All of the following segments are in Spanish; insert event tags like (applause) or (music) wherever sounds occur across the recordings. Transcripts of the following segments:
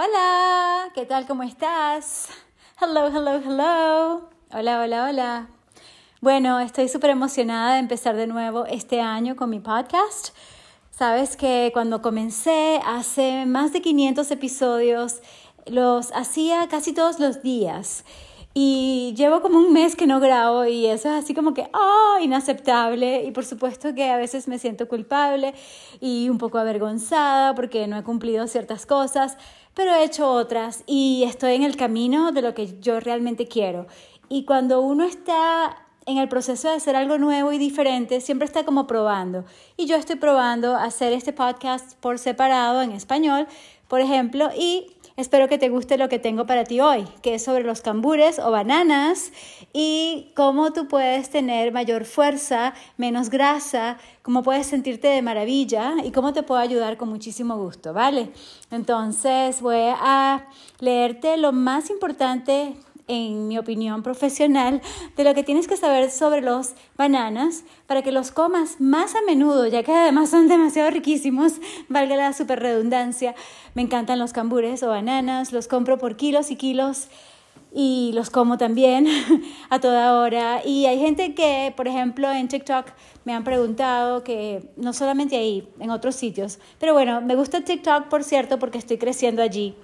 Hola, ¿qué tal? ¿Cómo estás? Hello, hello, hello. Hola, hola, hola. Bueno, estoy súper emocionada de empezar de nuevo este año con mi podcast. Sabes que cuando comencé hace más de 500 episodios, los hacía casi todos los días. Y llevo como un mes que no grabo y eso es así como que, oh, inaceptable. Y por supuesto que a veces me siento culpable y un poco avergonzada porque no he cumplido ciertas cosas, pero he hecho otras y estoy en el camino de lo que yo realmente quiero. Y cuando uno está en el proceso de hacer algo nuevo y diferente, siempre está como probando. Y yo estoy probando hacer este podcast por separado en español, por ejemplo, y Espero que te guste lo que tengo para ti hoy, que es sobre los cambures o bananas y cómo tú puedes tener mayor fuerza, menos grasa, cómo puedes sentirte de maravilla y cómo te puedo ayudar con muchísimo gusto, ¿vale? Entonces voy a leerte lo más importante en mi opinión profesional, de lo que tienes que saber sobre los bananas para que los comas más a menudo, ya que además son (laughs) demasiado riquísimos, valga la super redundancia. Me encantan los cambures o bananas, los compro por kilos y kilos y los como también (laughs) a toda hora. Y hay gente que, por ejemplo, en TikTok me han preguntado que no solamente ahí, en otros sitios, pero bueno, me gusta TikTok, por cierto, porque estoy creciendo allí.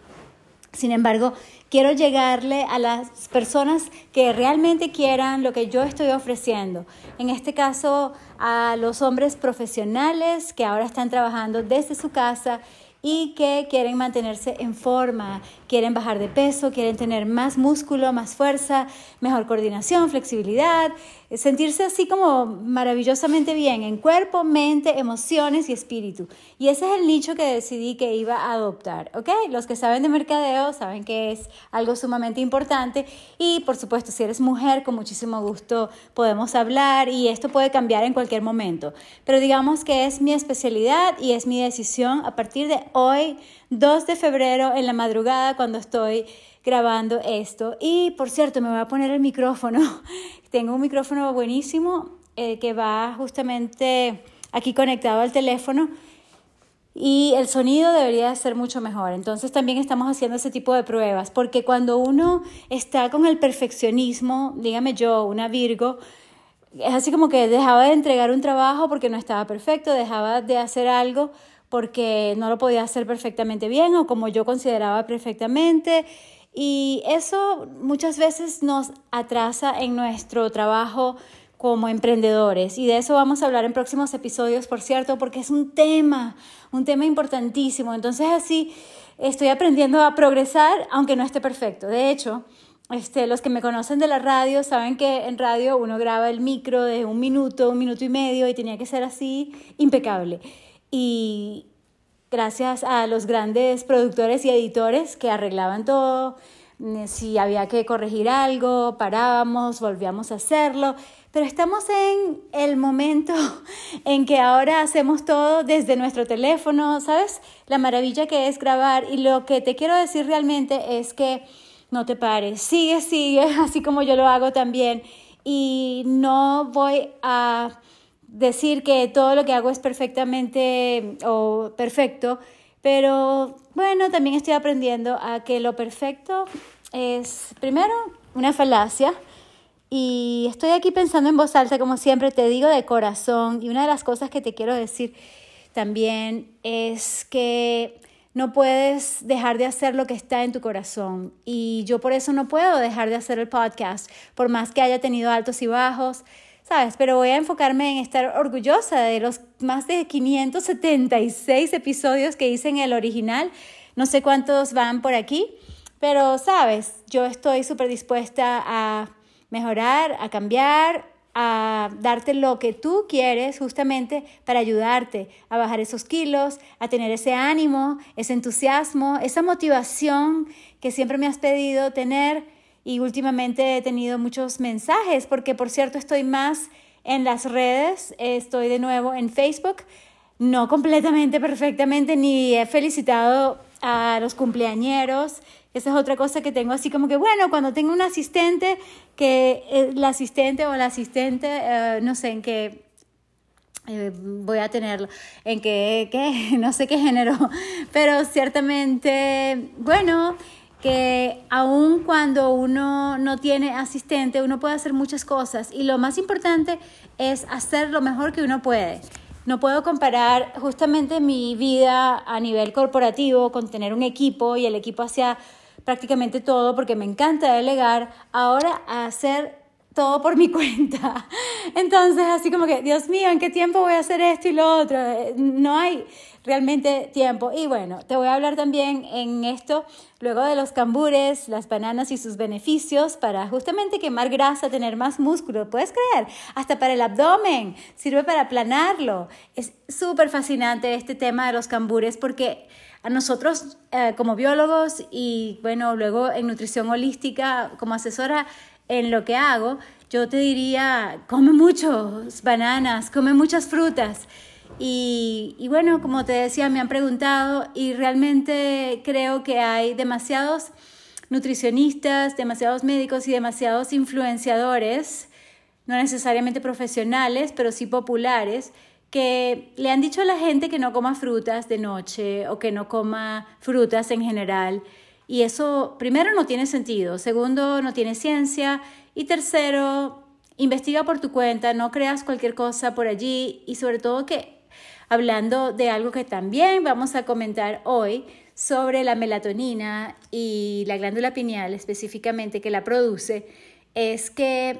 Sin embargo, quiero llegarle a las personas que realmente quieran lo que yo estoy ofreciendo. En este caso, a los hombres profesionales que ahora están trabajando desde su casa y que quieren mantenerse en forma, quieren bajar de peso, quieren tener más músculo, más fuerza, mejor coordinación, flexibilidad, sentirse así como maravillosamente bien en cuerpo, mente, emociones y espíritu. Y ese es el nicho que decidí que iba a adoptar, ¿ok? Los que saben de mercadeo saben que es algo sumamente importante y por supuesto si eres mujer con muchísimo gusto podemos hablar y esto puede cambiar en cualquier momento. Pero digamos que es mi especialidad y es mi decisión a partir de hoy, 2 de febrero, en la madrugada, cuando estoy grabando esto. Y por cierto, me voy a poner el micrófono. (laughs) Tengo un micrófono buenísimo eh, que va justamente aquí conectado al teléfono y el sonido debería ser mucho mejor. Entonces también estamos haciendo ese tipo de pruebas, porque cuando uno está con el perfeccionismo, dígame yo, una Virgo, es así como que dejaba de entregar un trabajo porque no estaba perfecto, dejaba de hacer algo porque no lo podía hacer perfectamente bien o como yo consideraba perfectamente. Y eso muchas veces nos atrasa en nuestro trabajo como emprendedores. Y de eso vamos a hablar en próximos episodios, por cierto, porque es un tema, un tema importantísimo. Entonces así estoy aprendiendo a progresar, aunque no esté perfecto. De hecho, este, los que me conocen de la radio saben que en radio uno graba el micro de un minuto, un minuto y medio y tenía que ser así impecable. Y gracias a los grandes productores y editores que arreglaban todo, mm, si había que corregir algo, parábamos, volvíamos a hacerlo. Pero estamos en el momento (laughs) en que ahora hacemos todo desde nuestro teléfono, ¿sabes? La maravilla que es grabar y lo que te quiero decir realmente es que no te pares, sigue, sigue, (laughs) así como yo lo hago también. Y no voy a decir que todo lo que hago es perfectamente o perfecto, pero bueno, también estoy aprendiendo a que lo perfecto es primero una falacia y estoy aquí pensando en voz alta, como siempre te digo, de corazón y una de las cosas que te quiero decir también es que no puedes dejar de hacer lo que está en tu corazón. Y yo por eso no puedo dejar de hacer el podcast, por más que haya tenido altos y bajos, ¿sabes? Pero voy a enfocarme en estar orgullosa de los más de 576 episodios que hice en el original. No sé cuántos van por aquí, pero, ¿sabes? Yo estoy súper dispuesta a mejorar, a cambiar, a darte lo que tú quieres justamente para ayudarte a bajar esos kilos, a tener ese ánimo, ese entusiasmo, esa motivación que siempre me has pedido tener y últimamente he tenido muchos mensajes porque por cierto estoy más en las redes, estoy de nuevo en Facebook, no completamente perfectamente ni he felicitado a los cumpleañeros. Esa es otra cosa que tengo así como que, bueno, cuando tengo un asistente, que el asistente o la asistente, eh, no sé, en qué eh, voy a tenerlo. ¿En qué, qué? (laughs) No sé qué género, pero ciertamente, bueno, que aun cuando uno no tiene asistente, uno puede hacer muchas cosas y lo más importante es hacer lo mejor que uno puede. No puedo comparar justamente mi vida a nivel corporativo con tener un equipo y el equipo hacía prácticamente todo porque me encanta delegar, ahora a hacer todo por mi (laughs) cuenta. Entonces, así como que, Dios mío, ¿en qué tiempo voy a hacer esto y lo otro? No hay realmente tiempo. Y bueno, te voy a hablar también en esto, luego de los cambures, las bananas y sus beneficios para justamente quemar grasa, tener más músculo. ¿Puedes creer? Hasta para el abdomen, sirve para aplanarlo. Es súper fascinante este tema de los cambures porque a nosotros eh, como biólogos y bueno, luego en nutrición holística como asesora en lo que hago, yo te diría, come muchos bananas, come muchas frutas. Y, y, bueno, como te decía, me han preguntado y realmente creo que hay demasiados nutricionistas, demasiados médicos y demasiados influenciadores, no necesariamente profesionales, pero sí populares, que le han dicho a la gente que no coma frutas de noche o que no coma frutas en general. Y eso, primero, no tiene sentido, segundo, no tiene ciencia. Y tercero, investiga por tu cuenta, no creas cualquier cosa por allí. Y sobre todo que, hablando de algo que también vamos a comentar hoy, sobre la melatonina y la glándula pineal específicamente que la produce, es que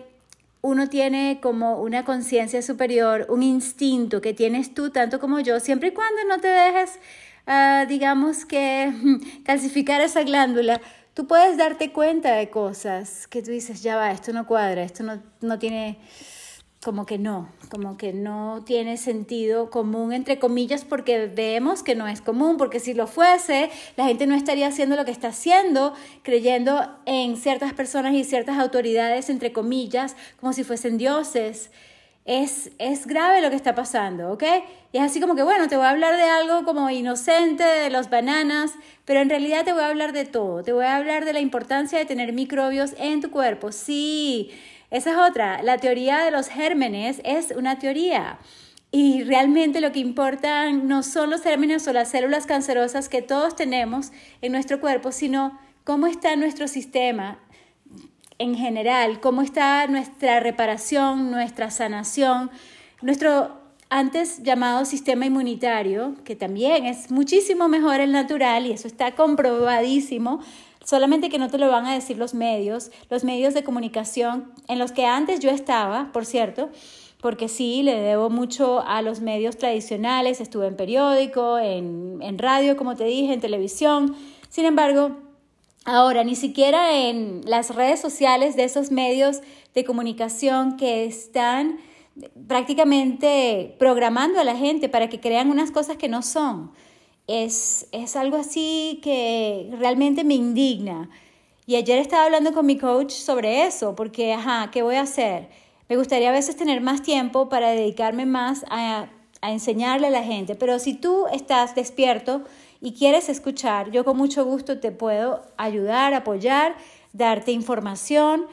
uno tiene como una conciencia superior, un instinto que tienes tú tanto como yo, siempre y cuando no te dejes Ah, digamos que (laughs) calcificar esa glándula, tú puedes darte cuenta de cosas que tú dices, ya va, esto no cuadra, esto no, no tiene, como que no, como que no tiene sentido común, entre comillas, porque vemos que no es común, porque si lo fuese, la gente no estaría haciendo lo que está haciendo, creyendo en ciertas personas y ciertas autoridades, entre comillas, como si fuesen dioses es, es grave lo que está pasando, ¿ok? Y es así como que, bueno, te voy a hablar de algo como inocente, de los bananas, pero en realidad te voy a hablar de todo. Te voy a hablar de la importancia de tener microbios en tu cuerpo. Sí, esa es otra. La teoría de los gérmenes es una teoría. Y realmente lo que importa no son los gérmenes o las células cancerosas que todos tenemos en nuestro cuerpo, sino cómo está nuestro sistema en general, cómo está nuestra reparación, nuestra sanación, nuestro antes llamado sistema inmunitario, que también es muchísimo mejor el natural y eso está comprobadísimo, solamente que no te lo van a decir los medios, los medios de comunicación en los que antes yo estaba, por cierto, porque sí, le debo mucho a los medios tradicionales, estuve en periódico, en, en radio, como te dije, en televisión, sin embargo, Ahora, ni siquiera en las redes sociales de esos medios de comunicación que están prácticamente programando a la gente para que crean unas cosas que no son. Es, es algo así que realmente me indigna. Y ayer estaba hablando con mi coach sobre eso, porque, ajá, ¿qué voy a hacer? Me gustaría a veces tener más tiempo para dedicarme más a, a enseñarle a la gente, pero si tú estás despierto, y quieres escuchar, yo con mucho gusto te puedo ayudar, apoyar, darte información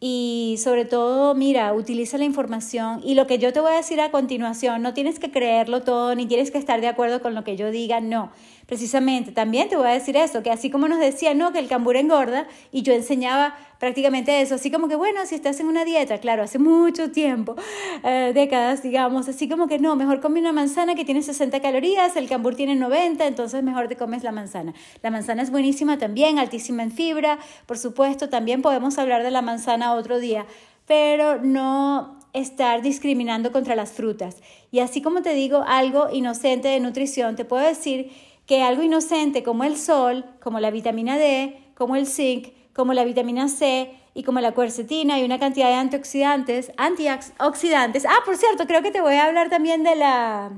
y sobre todo, mira, utiliza la información y lo que yo te voy a decir a continuación, no tienes que creerlo todo ni tienes que estar de acuerdo con lo que yo diga, no. Precisamente, también te voy a decir eso, que así como nos decía, no, que el cambur engorda y yo enseñaba prácticamente eso, así como que, bueno, si estás en una dieta, claro, hace mucho tiempo, eh, décadas, digamos, así como que no, mejor come una manzana que tiene 60 calorías, el cambur tiene 90, entonces mejor te comes la manzana. La manzana es buenísima también, altísima en fibra, por supuesto, también podemos hablar de la manzana otro día, pero no estar discriminando contra las frutas. Y así como te digo algo inocente de nutrición, te puedo decir que algo inocente como el sol, como la vitamina D, como el zinc, como la vitamina C y como la cuercetina y una cantidad de antioxidantes, antioxidantes. Ah, por cierto, creo que te voy a hablar también de la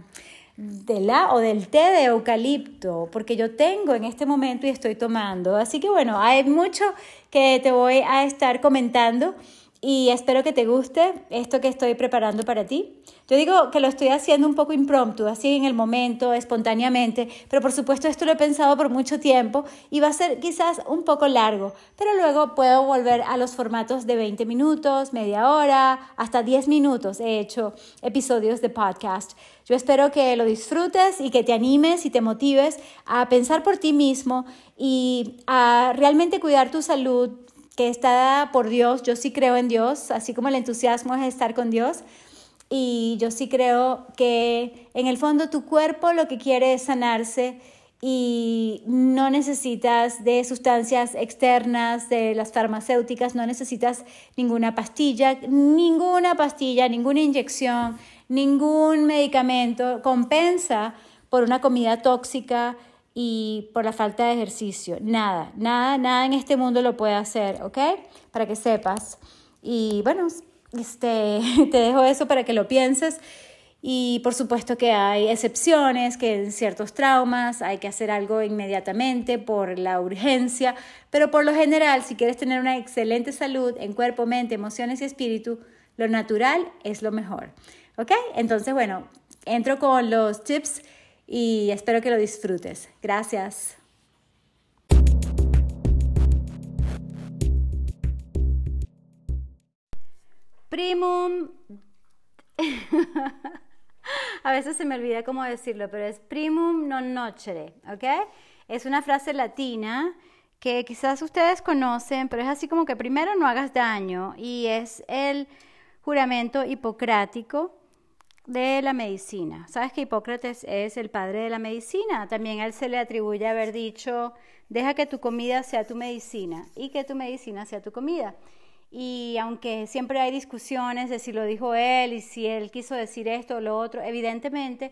de la o del té de eucalipto, porque yo tengo en este momento y estoy tomando. Así que bueno, hay mucho que te voy a estar comentando y espero que te guste esto que estoy preparando para ti. Yo digo que lo estoy haciendo un poco impromptu, así en el momento, espontáneamente, pero por supuesto esto lo he pensado por mucho tiempo y va a ser quizás un poco largo, pero luego puedo volver a los formatos de 20 minutos, media hora, hasta 10 minutos. He hecho episodios de podcast. Yo espero que lo disfrutes y que te animes y te motives a pensar por ti mismo y a realmente cuidar tu salud, que está por Dios. Yo sí creo en Dios, así como el entusiasmo es estar con Dios. Y yo sí creo que en el fondo tu cuerpo lo que quiere es sanarse y no necesitas de sustancias externas, de las farmacéuticas, no necesitas ninguna pastilla, ninguna pastilla, ninguna inyección, ningún medicamento compensa por una comida tóxica, y por la falta de ejercicio. Nada, nada, nada en este mundo lo puede hacer, ¿ok? Para que sepas. Y bueno, este, (laughs) te dejo eso para que lo pienses. Y por supuesto que hay excepciones, que en ciertos traumas hay que hacer algo inmediatamente por la urgencia, pero por lo general, si quieres tener una excelente salud en cuerpo, mente, emociones y espíritu, lo natural es lo mejor. ¿Ok? Entonces, bueno, entro con los tips y espero que lo disfrutes. Gracias. Primum. (laughs) A veces se me olvida cómo decirlo, pero es primum non nocere, ¿ok? Es una frase latina que quizás ustedes conocen, pero es así como que primero no hagas daño y es el juramento hipocrático de la medicina. ¿Sabes que Hipócrates es el padre de la medicina? También a él se le atribuye haber dicho, deja que tu comida sea tu medicina y que tu medicina sea tu comida. Y aunque siempre hay discusiones de si lo dijo él y si él quiso decir esto o lo otro, evidentemente,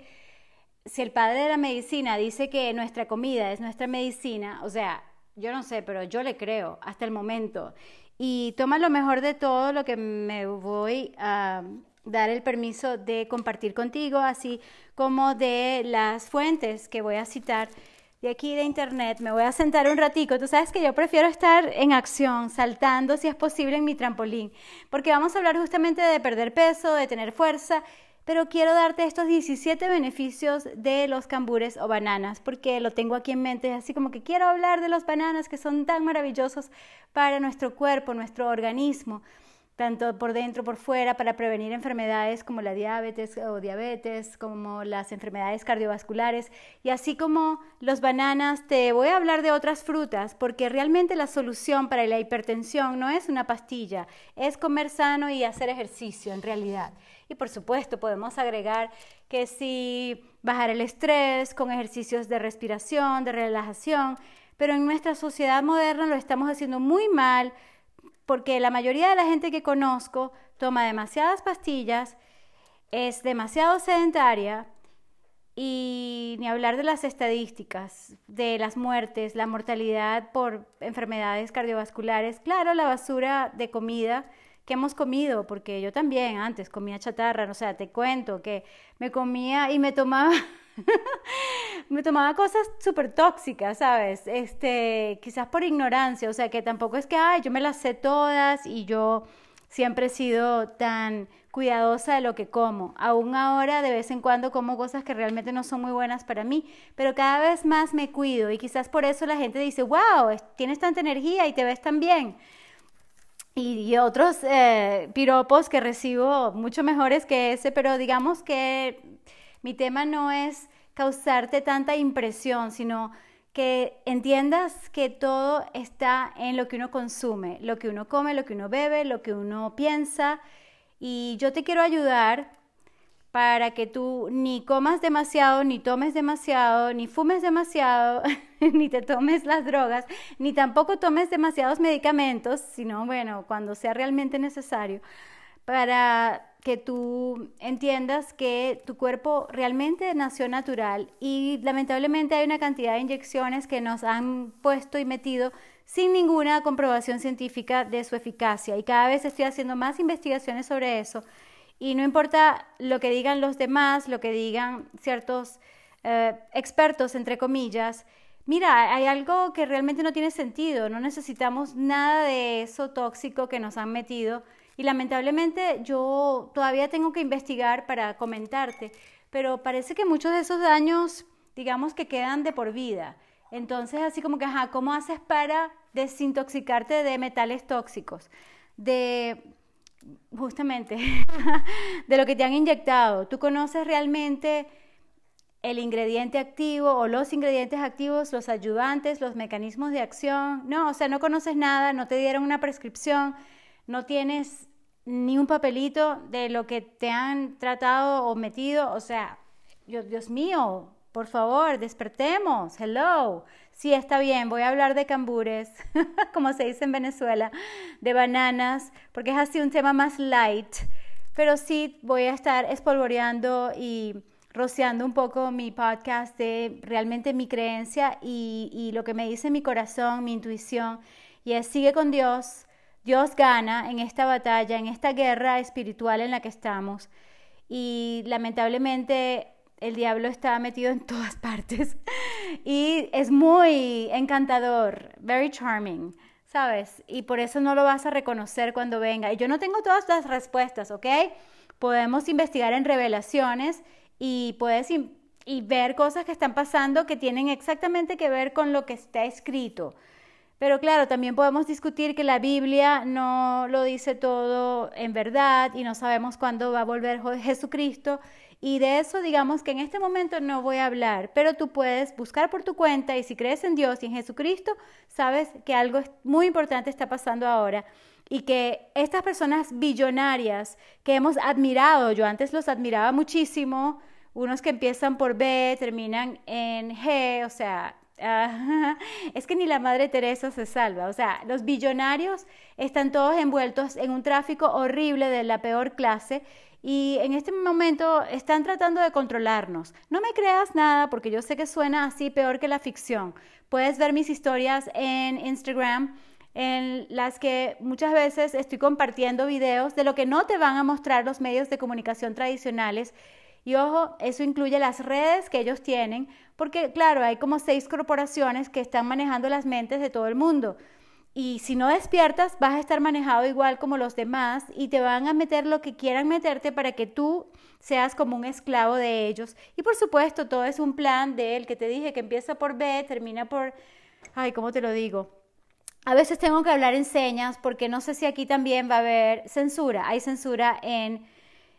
si el padre de la medicina dice que nuestra comida es nuestra medicina, o sea, yo no sé, pero yo le creo hasta el momento. Y toma lo mejor de todo lo que me voy a dar el permiso de compartir contigo, así como de las fuentes que voy a citar de aquí de internet. Me voy a sentar un ratico. Tú sabes que yo prefiero estar en acción, saltando si es posible en mi trampolín, porque vamos a hablar justamente de perder peso, de tener fuerza, pero quiero darte estos 17 beneficios de los cambures o bananas, porque lo tengo aquí en mente, así como que quiero hablar de los bananas que son tan maravillosos para nuestro cuerpo, nuestro organismo tanto por dentro, por fuera, para prevenir enfermedades como la diabetes o diabetes, como las enfermedades cardiovasculares. Y así como los bananas, te voy a hablar de otras frutas, porque realmente la solución para la hipertensión no es una pastilla, es comer sano y hacer ejercicio en realidad. Y por supuesto podemos agregar que si bajar el estrés con ejercicios de respiración, de relajación, pero en nuestra sociedad moderna lo estamos haciendo muy mal porque la mayoría de la gente que conozco toma demasiadas pastillas, es demasiado sedentaria y ni hablar de las estadísticas, de las muertes, la mortalidad por enfermedades cardiovasculares, claro, la basura de comida que hemos comido, porque yo también antes comía chatarra, o sea, te cuento que me comía y me tomaba (laughs) me tomaba cosas súper tóxicas, ¿sabes? Este, quizás por ignorancia, o sea, que tampoco es que, ay, yo me las sé todas y yo siempre he sido tan cuidadosa de lo que como. Aún ahora de vez en cuando como cosas que realmente no son muy buenas para mí, pero cada vez más me cuido y quizás por eso la gente dice, wow, tienes tanta energía y te ves tan bien. Y, otros eh, piropos que recibo mucho mejores que ese, pero digamos que mi tema no es causarte tanta impresión, sino que entiendas que todo está en lo que uno consume, lo que uno come, lo que uno bebe, lo que uno piensa. Y yo te quiero ayudar para que tú ni comas demasiado, ni tomes demasiado, ni fumes demasiado, (laughs) ni te tomes las drogas, ni tampoco tomes demasiados medicamentos, sino bueno, cuando sea realmente necesario, para que tú entiendas que tu cuerpo realmente nació natural y lamentablemente hay una cantidad de inyecciones que nos han puesto y metido sin ninguna comprobación científica de su eficacia. Y cada vez estoy haciendo más investigaciones sobre eso. Y no importa lo que digan los demás, lo que digan ciertos eh, expertos, entre comillas, mira, hay algo que realmente no tiene sentido, no necesitamos nada de eso tóxico que nos han metido Y lamentablemente yo todavía tengo que investigar para comentarte, pero parece que muchos de esos daños, digamos que quedan de por vida. Entonces, así como que, ajá, ¿cómo haces para desintoxicarte de metales tóxicos? De, justamente, (laughs) de lo que te han inyectado. ¿Tú conoces realmente el ingrediente activo o los ingredientes activos, los ayudantes, los mecanismos de acción? No, o sea, no conoces nada, no te dieron una prescripción, no tienes ni un papelito de lo que te han tratado o metido. O sea, Dios mío, por favor, despertemos. Hello. Sí, está bien, voy a hablar de cambures, (laughs) como se dice en Venezuela, de bananas, porque es así un tema más light. Pero sí voy a estar espolvoreando y rociando un poco mi podcast de realmente mi creencia y, y lo que me dice mi corazón, mi intuición. Y es, sigue con Dios. Dios gana en esta batalla, en esta guerra espiritual en la que estamos. Y lamentablemente el diablo está metido en todas (laughs) partes y es muy encantador, very charming, ¿sabes? Y por eso no lo vas a reconocer cuando venga. Y yo no tengo todas las respuestas, ¿ok? Podemos investigar en revelaciones y puedes y ver cosas que están pasando que tienen exactamente que ver con lo que está escrito. Pero claro, también podemos discutir que la Biblia no lo dice todo en verdad y no sabemos cuándo va a volver Jesucristo. Y de eso digamos que en este momento no voy a hablar, pero tú puedes buscar por tu cuenta y si crees en Dios y en Jesucristo, sabes que algo muy importante está pasando ahora y que estas personas billonarias que hemos admirado, yo antes los admiraba muchísimo, unos que empiezan por B, terminan en G, o sea, (laughs) es que ni la Madre Teresa se salva. O sea, los billonarios están todos envueltos en un tráfico horrible de la peor clase y en este momento están tratando de controlarnos. No me creas nada porque yo sé que suena así peor que la ficción. Puedes ver mis historias en Instagram en las que muchas veces estoy compartiendo videos de lo que no te van a mostrar los medios de comunicación tradicionales. Y ojo, eso incluye las redes que ellos tienen, porque claro, hay como seis corporaciones que están manejando las mentes de todo el mundo. Y si no despiertas, vas a estar manejado igual como los demás y te van a meter lo que quieran meterte para que tú seas como un esclavo de ellos. Y por supuesto, todo es un plan de él que te dije que empieza por B, termina por... Ay, ¿cómo te lo digo? A veces tengo que hablar en señas porque no sé si aquí también va a haber censura. Hay censura en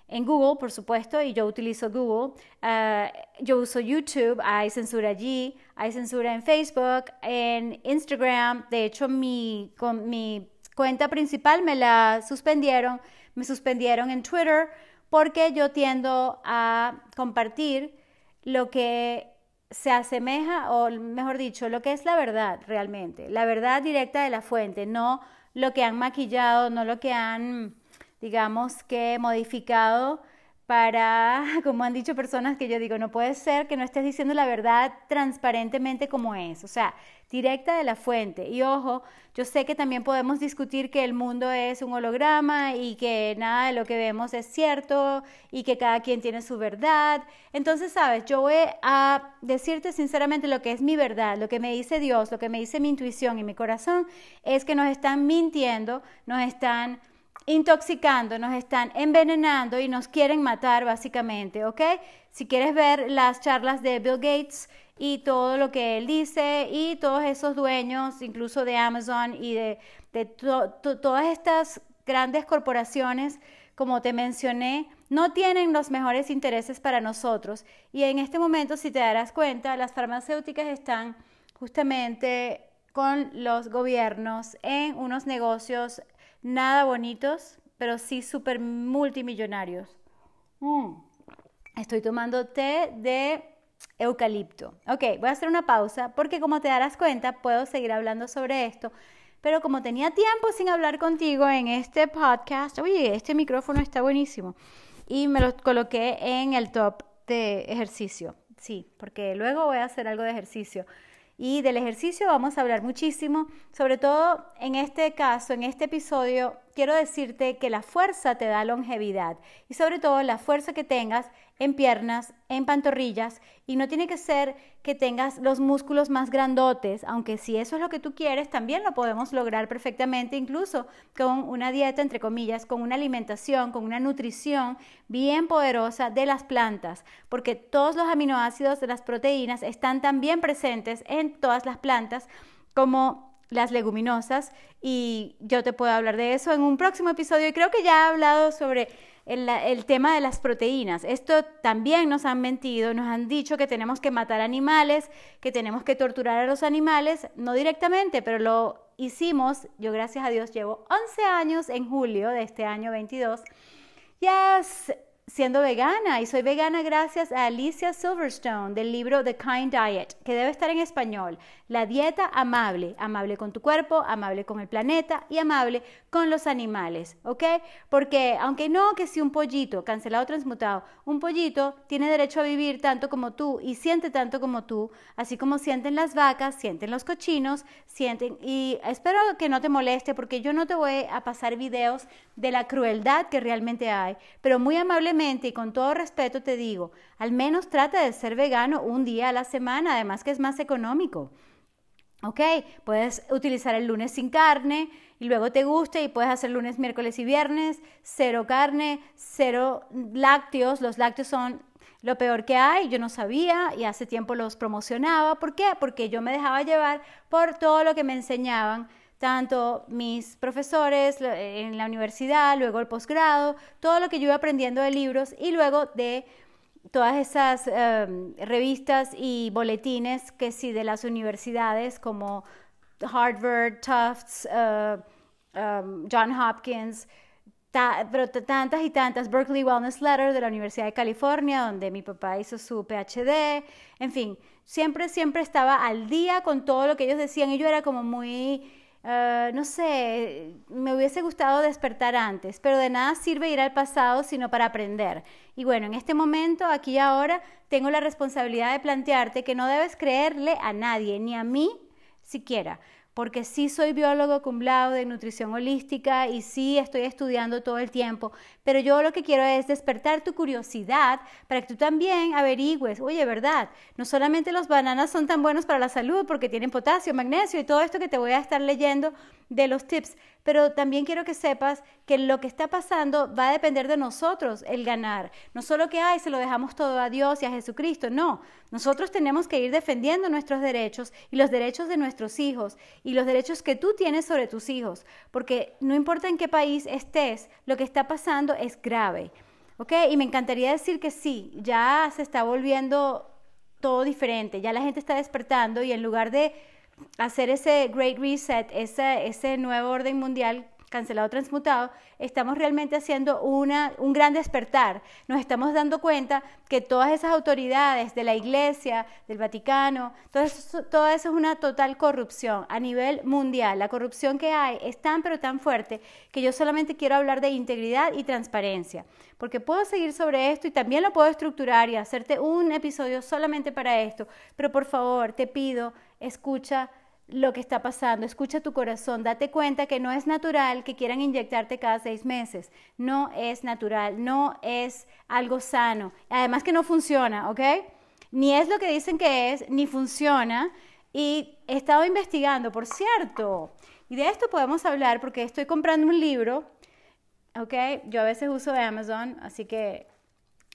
en Google, por supuesto, y yo utilizo Google. Ah, yo uso YouTube, hay censura allí, hay censura en Facebook, en Instagram. De hecho, mi, mi cuenta principal me la suspendieron, me suspendieron en Twitter porque yo tiendo a compartir lo que se asemeja, o mejor dicho, lo que es la verdad realmente, la verdad directa de la fuente, no lo que han maquillado, no lo que han digamos que modificado para, (laughs) como han dicho personas que yo digo, no puede ser que no estés diciendo la verdad transparentemente como es, o sea, directa de la fuente. Y ojo, yo sé que también podemos discutir que el mundo es un holograma y que nada de lo que vemos es cierto y que cada quien tiene su verdad. Entonces, sabes, yo voy a decirte sinceramente lo que es mi verdad, lo que me dice Dios, lo que me dice mi intuición y mi corazón, es que nos están mintiendo, nos están intoxicando, nos están envenenando y nos quieren matar básicamente, ¿ok? Si quieres ver las charlas de Bill Gates y todo lo que él dice y todos esos dueños, incluso de Amazon y de, todas estas grandes corporaciones, como te mencioné, no tienen los mejores intereses para nosotros. Y en este momento, si te darás cuenta, las farmacéuticas están justamente con los gobiernos en unos negocios nada bonitos, pero sí súper multimillonarios. Mm. Estoy tomando té de eucalipto. Ok, voy a hacer una pausa porque como te darás cuenta puedo seguir hablando sobre esto, pero como tenía tiempo sin hablar contigo en este podcast, oye, este micrófono está buenísimo y me lo coloqué en el top de ejercicio. Sí, porque luego voy a hacer algo de ejercicio. Y del ejercicio vamos a hablar muchísimo, sobre todo en este caso, en este episodio, quiero decirte que la fuerza te da longevidad y sobre todo la fuerza que tengas en piernas, en pantorrillas y no tiene que ser que tengas los músculos más grandotes, aunque si eso es lo que tú quieres, también lo podemos lograr perfectamente, incluso con una dieta, entre comillas, con una alimentación, con una nutrición bien poderosa de las plantas, porque todos los aminoácidos de las proteínas están también presentes en todas las plantas como las leguminosas y yo te puedo hablar de eso en un próximo episodio y creo que ya he hablado sobre el, tema de las proteínas. Esto también nos han mentido, nos han dicho que tenemos que matar animales, que tenemos que torturar a los animales, no directamente, pero lo hicimos. Yo gracias a Dios llevo 11 años en julio de este año 22. Ya siendo vegana y soy vegana gracias a Alicia Silverstone del libro The Kind Diet, que debe estar en español. La dieta amable, amable con tu cuerpo, amable con el planeta y amable con los animales, ¿ok? Porque aunque no que si un pollito, cancelado transmutado, un pollito tiene derecho a vivir tanto como tú y siente tanto como tú, así como sienten las vacas, sienten los cochinos, sienten y espero que no te moleste porque yo no te voy a pasar videos de la crueldad que realmente hay, pero muy amablemente y con todo respeto te digo, al menos trata de ser vegano un día a la semana, además que es más económico. ¿Ok? Puedes utilizar el lunes sin carne y luego te gusta y puedes hacer lunes, miércoles y viernes, cero carne, cero lácteos. Los lácteos son lo peor que hay, yo no sabía y hace tiempo los promocionaba. ¿Por qué? Porque yo me dejaba llevar por todo lo que me enseñaban, tanto mis profesores en la universidad, luego el posgrado, todo lo que yo iba aprendiendo de libros y luego de todas esas em, revistas y boletines que sí de las universidades como Harvard, Tufts, uh, um, John Hopkins, pero tantas y tantas, Berkeley Wellness Letter de la Universidad de California, donde mi papá hizo su PhD, en fin, siempre, siempre estaba al día con todo lo que ellos decían y yo era como muy Ah, no sé, me hubiese gustado despertar antes, pero de nada sirve ir al pasado sino para aprender. Y bueno, en este momento, aquí y ahora, tengo la responsabilidad de plantearte que no debes creerle a nadie, ni a mí siquiera porque sí soy biólogo cum laude de nutrición holística y sí estoy estudiando todo el tiempo, pero yo lo que quiero es despertar tu curiosidad para que tú también averigües, oye, ¿verdad? No solamente los bananas son tan buenos para la salud porque tienen potasio, magnesio y todo esto que te voy a estar leyendo de los tips, pero también quiero que sepas que lo que está pasando va a depender de nosotros el ganar. No solo que, ay, se lo dejamos todo a Dios y a Jesucristo, no. Nosotros tenemos que ir defendiendo nuestros derechos y los derechos de nuestros hijos y los derechos que tú tienes sobre tus hijos, porque no importa en qué país estés, lo que está pasando es grave. ¿Ok? Y me encantaría decir que sí, ya se está volviendo todo diferente, ya la gente está despertando y en lugar de hacer ese Great Reset, ese, ese nuevo orden mundial cancelado, transmutado, estamos realmente haciendo una, un gran despertar. Nos estamos dando cuenta que todas esas autoridades de la Iglesia, del Vaticano, todo eso, es una total corrupción a nivel mundial. La corrupción que hay es tan pero tan fuerte que yo solamente quiero hablar de integridad y transparencia, porque puedo seguir sobre esto y también lo puedo estructurar y hacerte un episodio solamente para esto, pero por favor te pido escucha lo que está pasando, escucha tu corazón, date cuenta que no es natural que quieran inyectarte cada seis meses, no es natural, no es algo sano, además que no funciona, ¿ok? Ni es lo que dicen que es, ni funciona. Y he estado investigando, por cierto, y de esto podemos hablar porque estoy comprando un libro, ¿ok? Yo a veces uso Amazon, así que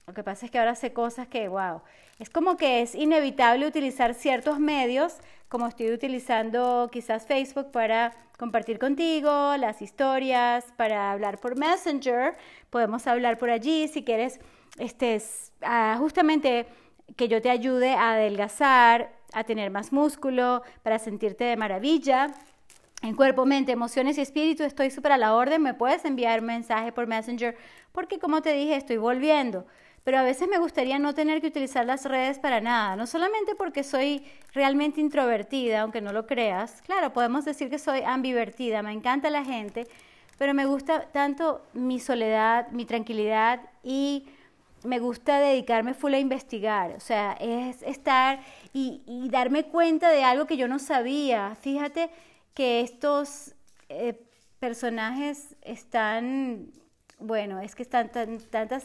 lo que pasa es que ahora sé cosas que, wow, es como que es inevitable utilizar ciertos medios, como estoy utilizando quizás Facebook para compartir contigo las historias, para hablar por Messenger, podemos hablar por allí si quieres, este, justamente que yo te ayude a adelgazar, a tener más músculo, para sentirte de maravilla. En cuerpo, mente, emociones y espíritu estoy súper a la orden. Me puedes enviar mensaje por Messenger porque como te dije, estoy volviendo pero a veces me gustaría no tener que utilizar las redes para nada, no solamente porque soy realmente introvertida, aunque no lo creas, claro, podemos decir que soy ambivertida, me encanta la gente, pero me gusta tanto mi soledad, mi tranquilidad y me gusta dedicarme full a investigar, o sea, es estar y, darme cuenta de algo que yo no sabía. Fíjate que estos... Eh, personajes están, bueno, es que están tantas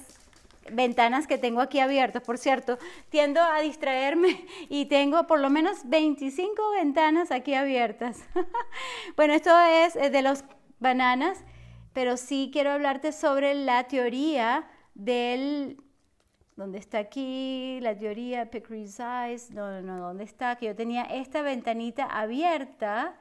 ventanas que tengo aquí abiertas, por cierto, tiendo a distraerme (laughs) y tengo por lo menos 25 ventanas aquí abiertas. (laughs) bueno, esto es eh, de los bananas, pero sí quiero hablarte sobre la teoría del ¿Dónde está aquí la teoría Pick Resize? No, no, no, ¿dónde está? Que yo tenía esta ventanita abierta,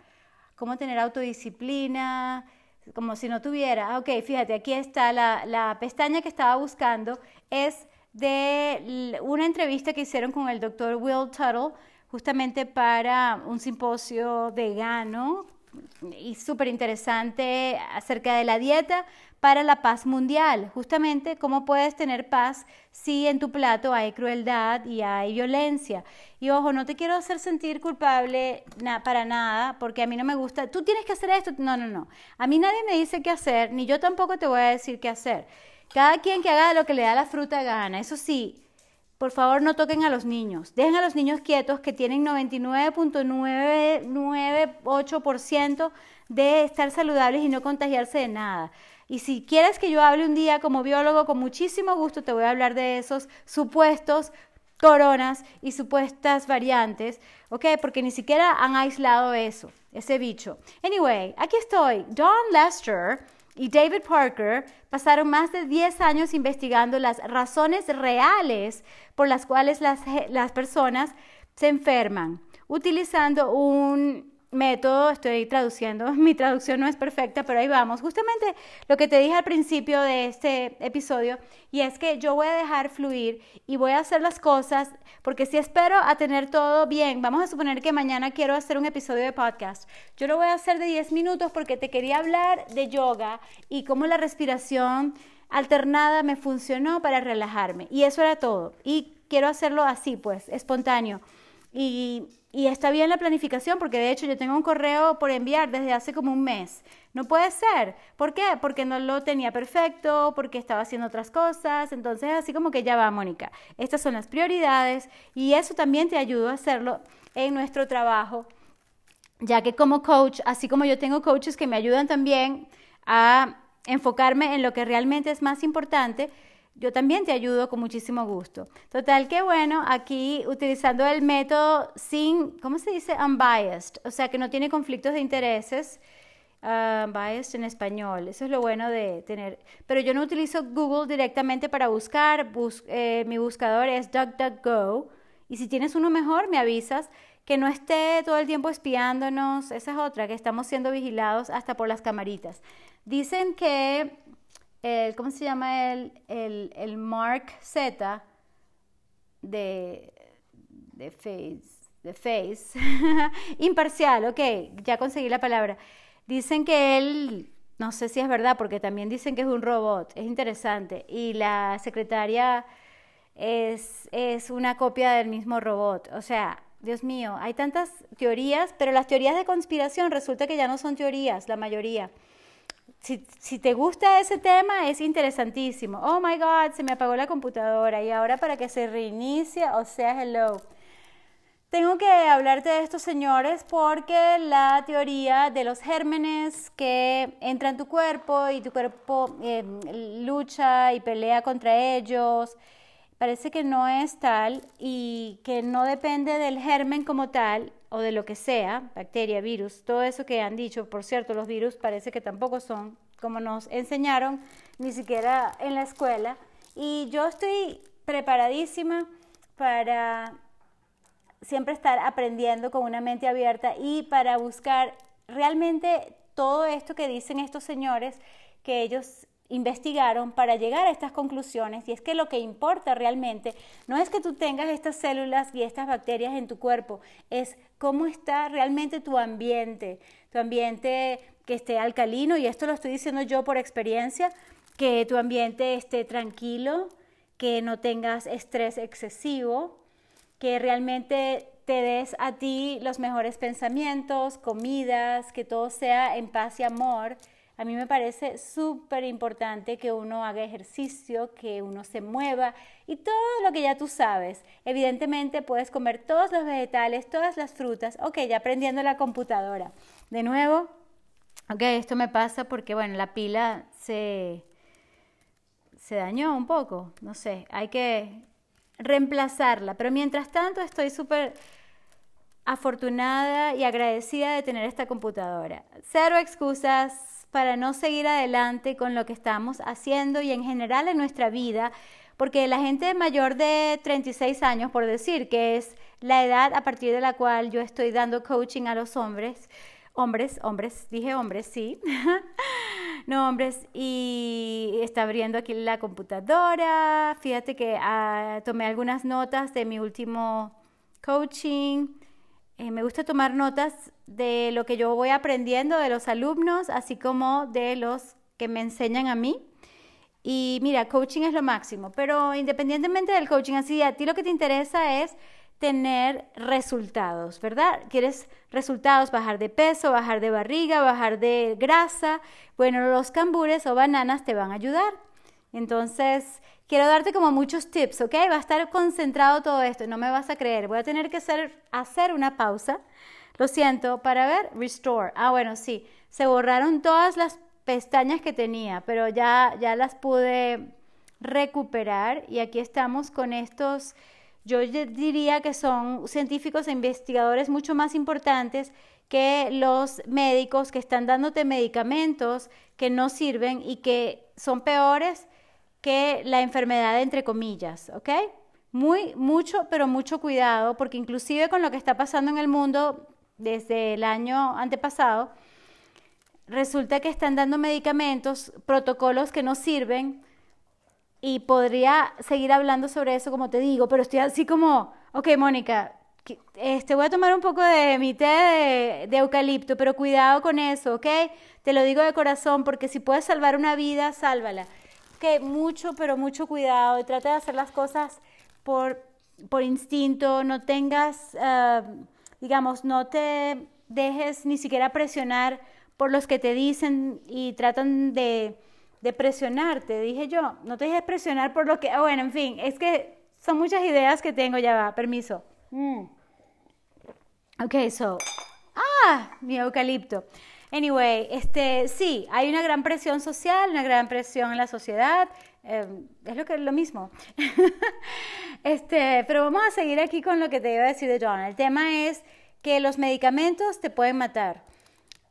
cómo tener autodisciplina, como si no tuviera. Ah, ok, fíjate, aquí está la, la pestaña que estaba buscando, es de una entrevista que hicieron con el doctor Will Tuttle, justamente para un simposio vegano y súper interesante acerca de la dieta para la paz mundial. Justamente cómo puedes tener paz si en tu plato hay crueldad y hay violencia. Y ojo, no te quiero hacer sentir culpable para nada, porque a mí no me gusta, tú tienes que hacer esto. No, no, no. A mí nadie me dice qué hacer, ni yo tampoco te voy a decir qué hacer. Cada quien que haga lo que le da la fruta gana. Eso sí, por favor no toquen a los niños. Dejen a los niños quietos que tienen 99.998% de estar saludables y no contagiarse de nada. Y si quieres que yo hable un día como biólogo, con muchísimo gusto te voy a hablar de esos supuestos coronas y supuestas variantes, ¿ok? Porque ni siquiera han aislado eso, ese bicho. Anyway, aquí estoy. Don Lester y David Parker pasaron más de 10 años investigando las razones reales por las cuales las, las personas se enferman, utilizando un método, estoy traduciendo, (laughs) mi traducción no es perfecta, pero ahí vamos. Justamente lo que te dije al principio de este episodio, y es que yo voy a dejar fluir y voy a hacer las cosas, porque si espero a tener todo bien, vamos a suponer que mañana quiero hacer un episodio de podcast, yo lo voy a hacer de 10 minutos porque te quería hablar de yoga y cómo la respiración alternada me funcionó para relajarme, y eso era todo, y quiero hacerlo así, pues, espontáneo. Y está bien la planificación porque de hecho yo tengo un correo por enviar desde hace como un mes. No puede ser. ¿Por qué? Porque no lo tenía perfecto, porque estaba haciendo otras cosas. Entonces así como que ya va, Mónica. Estas son las prioridades y eso también te ayuda a hacerlo en nuestro trabajo. Ya que como coach, así como yo tengo coaches que me ayudan también a enfocarme en lo que realmente es más importante, yo también te ayudo con muchísimo gusto. Total que bueno, aquí utilizando el método sin, ¿cómo se dice? Unbiased, o sea que no tiene conflictos de intereses. Uh, unbiased en español, eso es lo bueno de tener. Pero yo no utilizo Google directamente para buscar, eh, mi buscador es DuckDuckGo. Y si tienes uno mejor, me avisas que no esté todo el tiempo espiándonos. Esa es otra, que estamos siendo vigilados hasta por las camaritas. Dicen que el, ¿cómo se llama el, el, el Mark Z de, de Face? De Face. (laughs) Imparcial, ok, ya conseguí la palabra. Dicen que él, no sé si es verdad, porque también dicen que es un robot, es interesante. Y la secretaria es, es una copia del mismo robot. O sea, Dios mío, hay tantas teorías, pero las teorías de conspiración resulta que ya no son teorías, la mayoría si, te gusta ese tema, es interesantísimo. Oh my God, se me apagó la computadora y ahora para que se reinicie, o sea, hello. Tengo que hablarte de estos señores porque la teoría de los gérmenes que entran en tu cuerpo y tu cuerpo eh, lucha y pelea contra ellos, parece que no es tal y que no depende del germen como tal o de lo que sea, bacteria, virus, todo eso que han dicho, por cierto, los virus parece que tampoco son como nos enseñaron, ni siquiera en la escuela. Y yo estoy preparadísima para siempre estar aprendiendo con una mente abierta y para buscar realmente todo esto que dicen estos señores que ellos investigaron para llegar a estas conclusiones y es que lo que importa realmente no es que tú tengas estas células y estas bacterias en tu cuerpo, es cómo está realmente tu ambiente, tu ambiente que esté alcalino y esto lo estoy diciendo yo por experiencia, que tu ambiente esté tranquilo, que no tengas estrés excesivo, que realmente te des a ti los mejores pensamientos, comidas, que todo sea en paz y amor a mí me parece súper importante que uno haga ejercicio, que uno se mueva y todo lo que ya tú sabes. Evidentemente puedes comer todos los vegetales, todas las frutas. Ok, ya aprendiendo la computadora. De nuevo, Ok, esto me pasa porque, bueno, la pila se, se dañó un poco, no sé, hay que reemplazarla, pero mientras tanto estoy súper afortunada y agradecida de tener esta computadora. Cero excusas para no seguir adelante con lo que estamos haciendo y en general en nuestra vida, porque la gente mayor de 36 años, por decir, que es la edad a partir de la cual yo estoy dando coaching a los hombres, hombres, hombres, dije hombres, sí, (laughs) no hombres, y está abriendo aquí la computadora, fíjate que ah, tomé algunas notas de mi último coaching, eh, me gusta tomar notas de lo que yo voy aprendiendo de los alumnos, así como de los que me enseñan a mí. Y mira, coaching es lo máximo, pero independientemente del coaching, así a ti lo que te interesa es tener resultados, ¿verdad? ¿Quieres resultados? Bajar de peso, bajar de barriga, bajar de grasa. Bueno, los cambures o bananas te van a ayudar. Entonces, quiero darte como muchos tips, ¿ok? Va a estar concentrado todo esto, no me vas a creer. Voy a tener que hacer, hacer una pausa, lo siento, para ver, restore. Ah, bueno, sí, se borraron todas las pestañas que tenía, pero ya, ya las pude recuperar y aquí estamos con estos, yo diría que son científicos e investigadores mucho más importantes que los médicos que están dándote medicamentos que no sirven y que son peores que la enfermedad entre comillas, ¿ok? Muy, mucho, pero mucho cuidado, porque inclusive con lo que está pasando en el mundo desde el año antepasado, resulta que están dando medicamentos, protocolos que no sirven, y podría seguir hablando sobre eso, como te digo, pero estoy así como, ok, Mónica, este, voy a tomar un poco de mi té de, de, eucalipto, pero cuidado con eso, ¿ok? Te lo digo de corazón, porque si puedes salvar una vida, sálvala que mucho, pero mucho cuidado y trata de hacer las cosas por, por instinto, no tengas, eh, digamos, no te dejes ni siquiera presionar por los que te dicen y tratan de, de presionarte, dije yo, no te dejes presionar por lo que, bueno, en fin, es que son muchas ideas que tengo, ya va, permiso. Mm. Ok, so, ah, mi eucalipto. Anyway, este, sí, hay una gran presión social, una gran presión en la sociedad, em, es lo que lo mismo. (laughs) este, pero vamos a seguir aquí con lo que te iba a decir de John. El tema es que los medicamentos te pueden matar.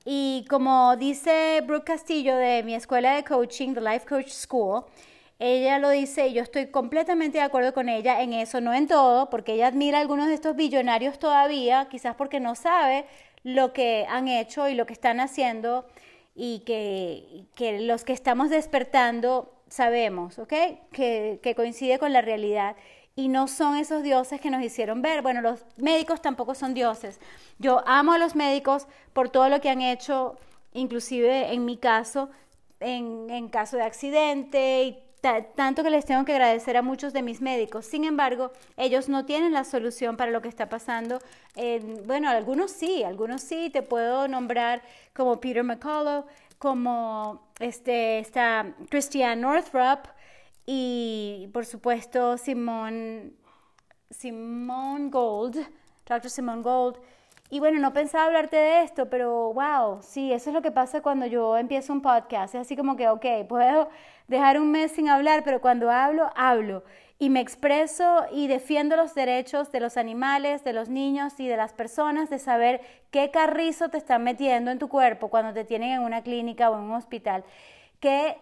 Y como dice Brooke Castillo de mi escuela de coaching, The Life Coach School, ella lo dice y yo estoy completamente de acuerdo con ella en eso, no en todo, porque ella admira a algunos de estos billonarios todavía, quizás porque no sabe lo que han hecho y lo que están haciendo y que, que los que estamos despertando sabemos, ¿ok? Que, que coincide con la realidad y no son esos dioses que nos hicieron ver. Bueno, los médicos tampoco son dioses. Yo amo a los médicos por todo lo que han hecho, inclusive en mi caso, en, en caso de accidente y tanto que les tengo que agradecer a muchos de mis médicos. Sin embargo, ellos no tienen la solución para lo que está pasando. bueno, algunos sí, algunos sí. Te puedo nombrar como Peter McCullough, como este, Christian Northrop y por supuesto Simone, Simone Gold, Dr. Simone Gold. Y bueno, no pensaba hablarte de esto, pero wow, sí, eso es lo que pasa cuando yo empiezo un podcast. Es así como que, ok, puedo dejar un mes sin hablar, pero cuando hablo, hablo. Y me expreso y defiendo los derechos de los animales, de los niños y de las personas de saber qué carrizo te están metiendo en tu cuerpo cuando te tienen en una clínica o en un hospital. Qué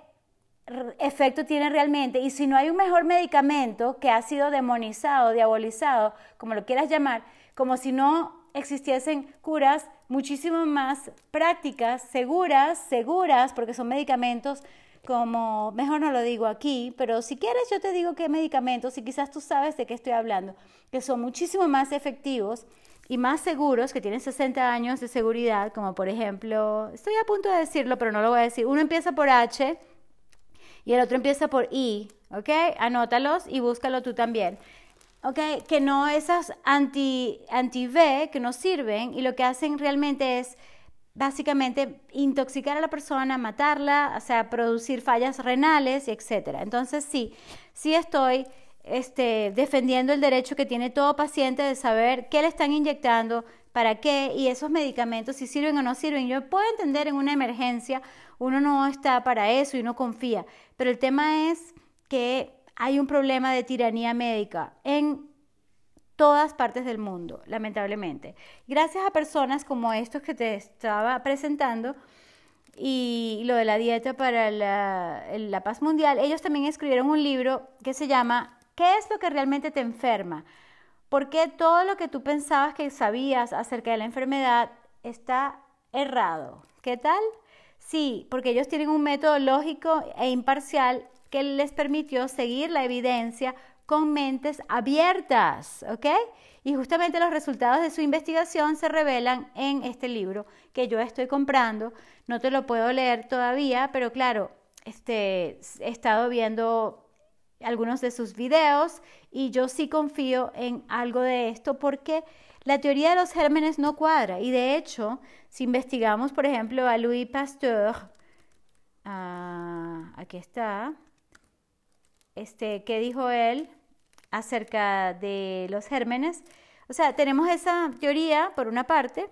efecto tiene realmente y si no hay un mejor medicamento que ha sido demonizado, diabolizado, como lo quieras llamar, como si no existiesen curas muchísimo más prácticas, seguras, seguras, porque son medicamentos como, mejor no lo digo aquí, pero si quieres yo te digo qué medicamentos y quizás tú sabes de qué estoy hablando, que son muchísimo más efectivos y más seguros, que tienen 60 años de seguridad, como por ejemplo, estoy a punto de decirlo, pero no lo voy a decir, uno empieza por H y el otro empieza por I, ¿ok? Anótalos y búscalo tú también. Okay, que no esas anti, anti-V que no sirven y lo que hacen realmente es básicamente intoxicar a la persona, matarla, o sea, producir fallas renales, etc. Entonces sí, sí estoy este, defendiendo el derecho que tiene todo paciente de saber qué le están inyectando, para qué y esos medicamentos si sirven o no sirven. Yo puedo entender en una emergencia, uno no está para eso y uno confía, pero el tema es que hay un problema de tiranía médica en todas partes del mundo, lamentablemente. Gracias a personas como estos que te estaba presentando y lo de la dieta para la, paz mundial, ellos también escribieron un libro que se llama ¿Qué es lo que realmente te enferma? Porque todo lo que tú pensabas que sabías acerca de la enfermedad está errado. ¿Qué tal? Sí, porque ellos tienen un método lógico e imparcial que les permitió seguir la evidencia con mentes abiertas, ¿ok? Y justamente los resultados de su investigación se revelan en este libro que yo estoy comprando. No te lo puedo leer todavía, pero claro, este, he estado viendo algunos de sus videos y yo sí confío en algo de esto porque la teoría de los gérmenes no cuadra y de hecho, si investigamos, por ejemplo, a Louis Pasteur, ah, aquí está, este, ¿qué dijo él acerca de los gérmenes? O sea, tenemos esa teoría, por una parte,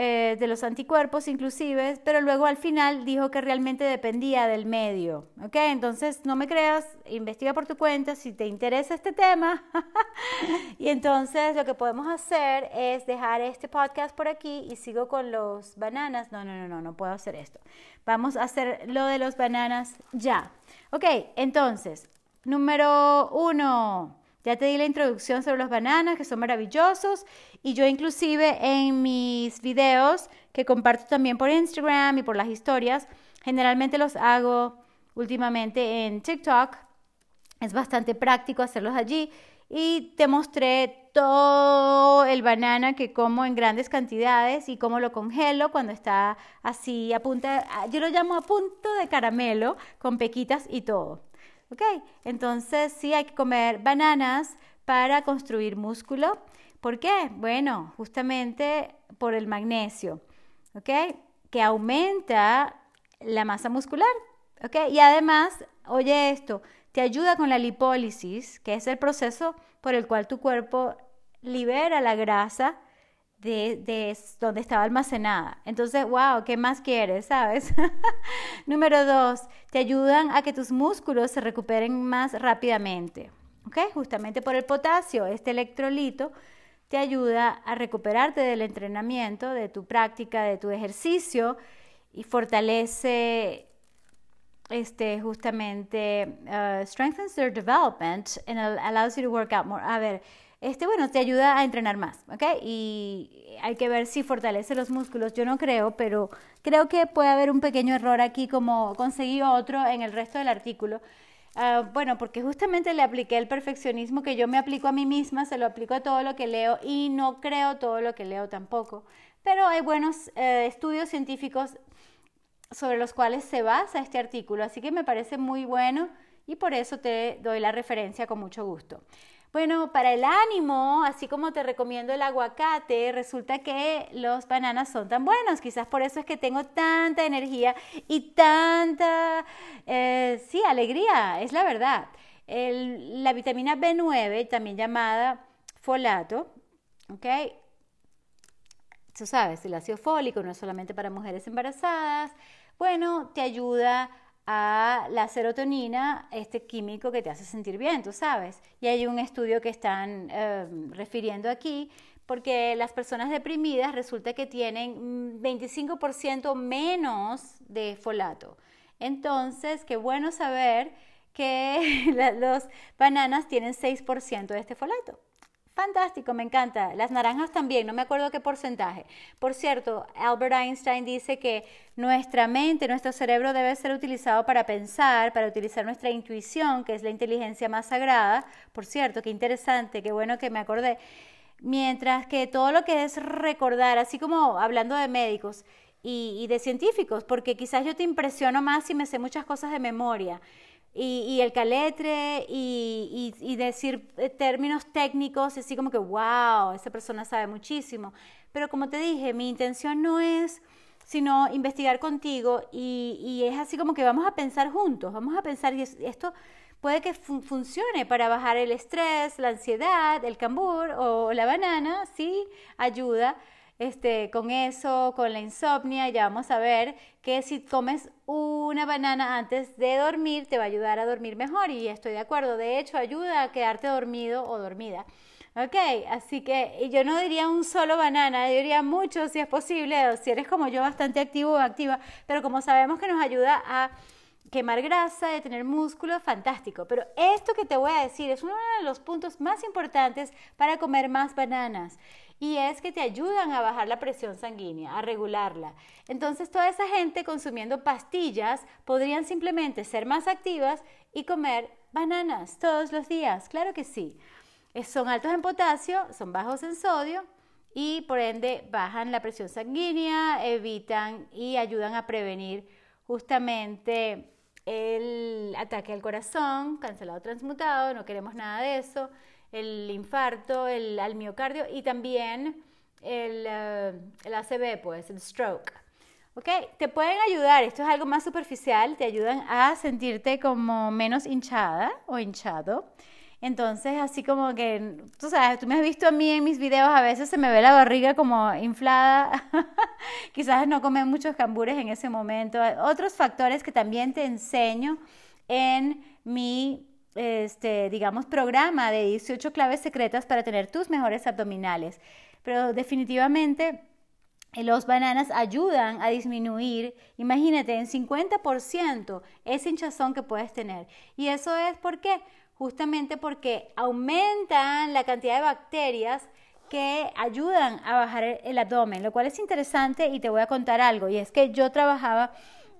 eh, de los anticuerpos inclusive, pero luego al final dijo que realmente dependía del medio, ¿ok? Entonces no me creas, investiga por tu cuenta si te interesa este tema (laughs) y entonces lo que podemos hacer es dejar este podcast por aquí y sigo con los bananas, no, no, no, no, no puedo hacer esto, vamos a hacer lo de los bananas ya, ok, entonces, número uno, ya te di la introducción sobre los bananas, que son maravillosos, y yo inclusive en mis videos, que comparto también por Instagram y por las historias, generalmente los hago últimamente en TikTok. Es bastante práctico hacerlos allí. Y te mostré todo el banana que como en grandes cantidades y cómo lo congelo cuando está así a punta, yo lo llamo a punto de caramelo, con pequitas y todo. ¿Ok? Entonces sí hay que comer bananas para construir músculo. ¿Por qué? Bueno, justamente por el magnesio, ¿ok? Que aumenta la masa muscular, ¿ok? Y además, oye esto, te ayuda con la lipólisis, que es el proceso por el cual tu cuerpo libera la grasa de, donde estaba almacenada. Entonces, wow, ¿qué más quieres? ¿Sabes? (laughs) Número dos, te ayudan a que tus músculos se recuperen más rápidamente. ¿Ok? Justamente por el potasio, este electrolito te ayuda a recuperarte del entrenamiento, de tu práctica, de tu ejercicio y fortalece este, justamente, uh, strengthens their development and allows you to work out more. A ver, este, bueno, te ayuda a entrenar más, ¿ok? Y hay que ver si fortalece los músculos. Yo no creo, pero creo que puede haber un pequeño error aquí, como conseguí otro en el resto del artículo. Ah, bueno, porque justamente le apliqué el perfeccionismo que yo me aplico a mí misma, se lo aplico a todo lo que leo y no creo todo lo que leo tampoco. Pero hay buenos eh, estudios científicos sobre los cuales se basa este artículo, así que me parece muy bueno y por eso te doy la referencia con mucho gusto. Bueno, para el ánimo, así como te recomiendo el aguacate, resulta que los bananas son tan buenos. Quizás por eso es que tengo tanta energía y tanta, eh, sí, alegría, es la verdad. la vitamina B9, también llamada folato, ¿ok? Tú sabes, el ácido fólico no es solamente para mujeres embarazadas. Bueno, te ayuda a la serotonina, este químico que te hace sentir bien, tú sabes. Y hay un estudio que están em, refiriendo aquí, porque las personas deprimidas resulta que tienen 25% menos de folato. Entonces, qué bueno saber que (laughs) los bananas tienen 6% de este folato. Fantástico, me encanta. Las naranjas también, no me acuerdo qué porcentaje. Por cierto, Albert Einstein dice que nuestra mente, nuestro cerebro debe ser utilizado para pensar, para utilizar nuestra intuición, que es la inteligencia más sagrada. Por cierto, qué interesante, qué bueno que me acordé. Mientras que todo lo que es recordar, así como hablando de médicos y, de científicos, porque quizás yo te impresiono más si me sé muchas cosas de memoria y, el caletre y, decir eh, términos técnicos, así como que, wow, esa persona sabe muchísimo. Pero como te dije, mi intención no es sino investigar contigo y, es así como que vamos a pensar juntos, vamos a pensar, y esto puede que funcione para bajar el estrés, la ansiedad, el cambur o la banana, sí ayuda este, con eso, con la insomnia, ya vamos a ver que si comes una banana antes de dormir te va a ayudar a dormir mejor y estoy de acuerdo, de hecho ayuda a quedarte dormido o dormida. Ok, así que yo no diría un solo banana, diría mucho si es posible, si eres como yo bastante activo o activa, pero como sabemos que nos ayuda a quemar grasa, de tener músculo, fantástico. Pero esto que te voy a decir es uno de los puntos más importantes para comer más bananas y es que te ayudan a bajar la presión sanguínea, a regularla. Entonces toda esa gente consumiendo pastillas podrían simplemente ser más activas y comer bananas todos los días, claro que sí. Son altos en potasio, son bajos en sodio y por ende bajan la presión sanguínea, evitan y ayudan a prevenir justamente el ataque al corazón, cancelado transmutado, no queremos nada de eso el infarto, el, al miocardio y también el, eh, el ACV, pues, el stroke. ¿Ok? Te pueden ayudar, esto es algo más superficial, te ayudan a sentirte como menos hinchada o hinchado. Entonces, así como que, tú sabes, tú me has visto a mí en mis videos, a veces se me ve la barriga como inflada. (laughs) Quizás no comen muchos cambures en ese momento. Otros factores que también te enseño en mi este, digamos, programa de 18 claves secretas para tener tus mejores abdominales. Pero definitivamente eh, los bananas ayudan a disminuir, imagínate, en 50% ese hinchazón que puedes tener. Y eso es porque justamente porque aumentan la cantidad de bacterias que ayudan a bajar el abdomen, lo cual es interesante y te voy a contar algo. Y es que yo trabajaba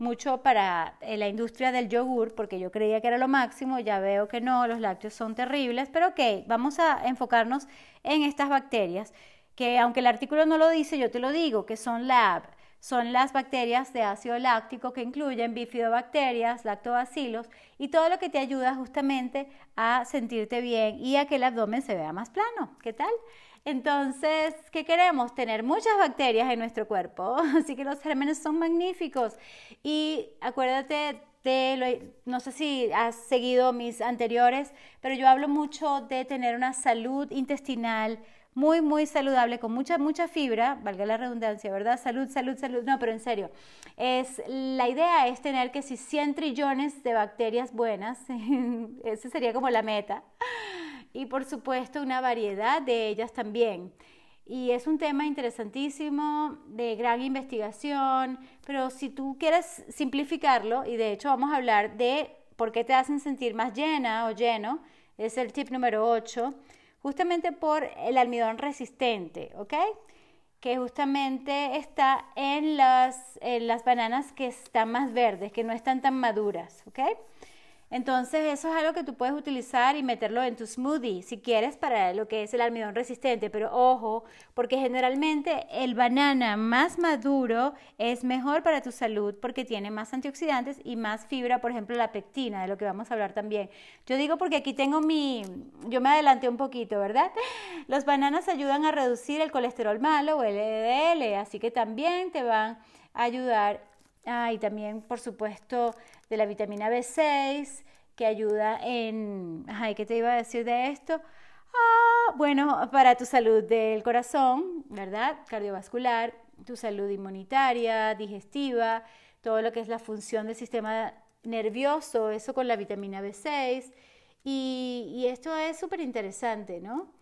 mucho para eh, la industria del yogur, porque yo creía que era lo máximo, ya veo que no, los lácteos son terribles, pero ok, vamos a enfocarnos en estas bacterias, que aunque el artículo no lo dice, yo te lo digo, que son lab, son las bacterias de ácido láctico que incluyen bifidobacterias, lactobacilos y todo lo que te ayuda justamente a sentirte bien y a que el abdomen se vea más plano. ¿Qué tal? Entonces, ¿qué queremos? Tener muchas bacterias en nuestro cuerpo. (laughs) Así que los gérmenes son magníficos. Y acuérdate de, no sé si has seguido mis anteriores, pero yo hablo mucho de tener una salud intestinal muy, muy saludable, con mucha, mucha fibra, valga la redundancia, ¿verdad? Salud, salud, salud. No, pero en serio, es, la idea es tener que si 100 trillones de bacterias buenas, (laughs) esa sería como la meta y por supuesto una variedad de ellas también. Y es un tema interesantísimo, de gran investigación, pero si tú quieres simplificarlo, y de hecho vamos a hablar de por qué te hacen sentir más llena o lleno, es el tip número 8, justamente por el almidón resistente, ¿ok? Que justamente está en las, en las bananas que están más verdes, que no están tan maduras, ¿ok? Entonces eso es algo que tú puedes utilizar y meterlo en tu smoothie si quieres para lo que es el almidón resistente, pero ojo, porque generalmente el banana más maduro es mejor para tu salud porque tiene más antioxidantes y más fibra, por ejemplo la pectina, de lo que vamos a hablar también. Yo digo porque aquí tengo mi, yo me adelanté un poquito, ¿verdad? (laughs) Los bananas ayudan a reducir el colesterol malo o el LDL, así que también te van a ayudar Ah, y también, por supuesto, de la vitamina B6, que ayuda en... Ay, ¿qué te iba a decir de esto? Ah, bueno, para tu salud del corazón, ¿verdad? Cardiovascular, tu salud inmunitaria, digestiva, todo lo que es la función del sistema nervioso, eso con la vitamina B6. Y, esto es súper interesante, ¿no?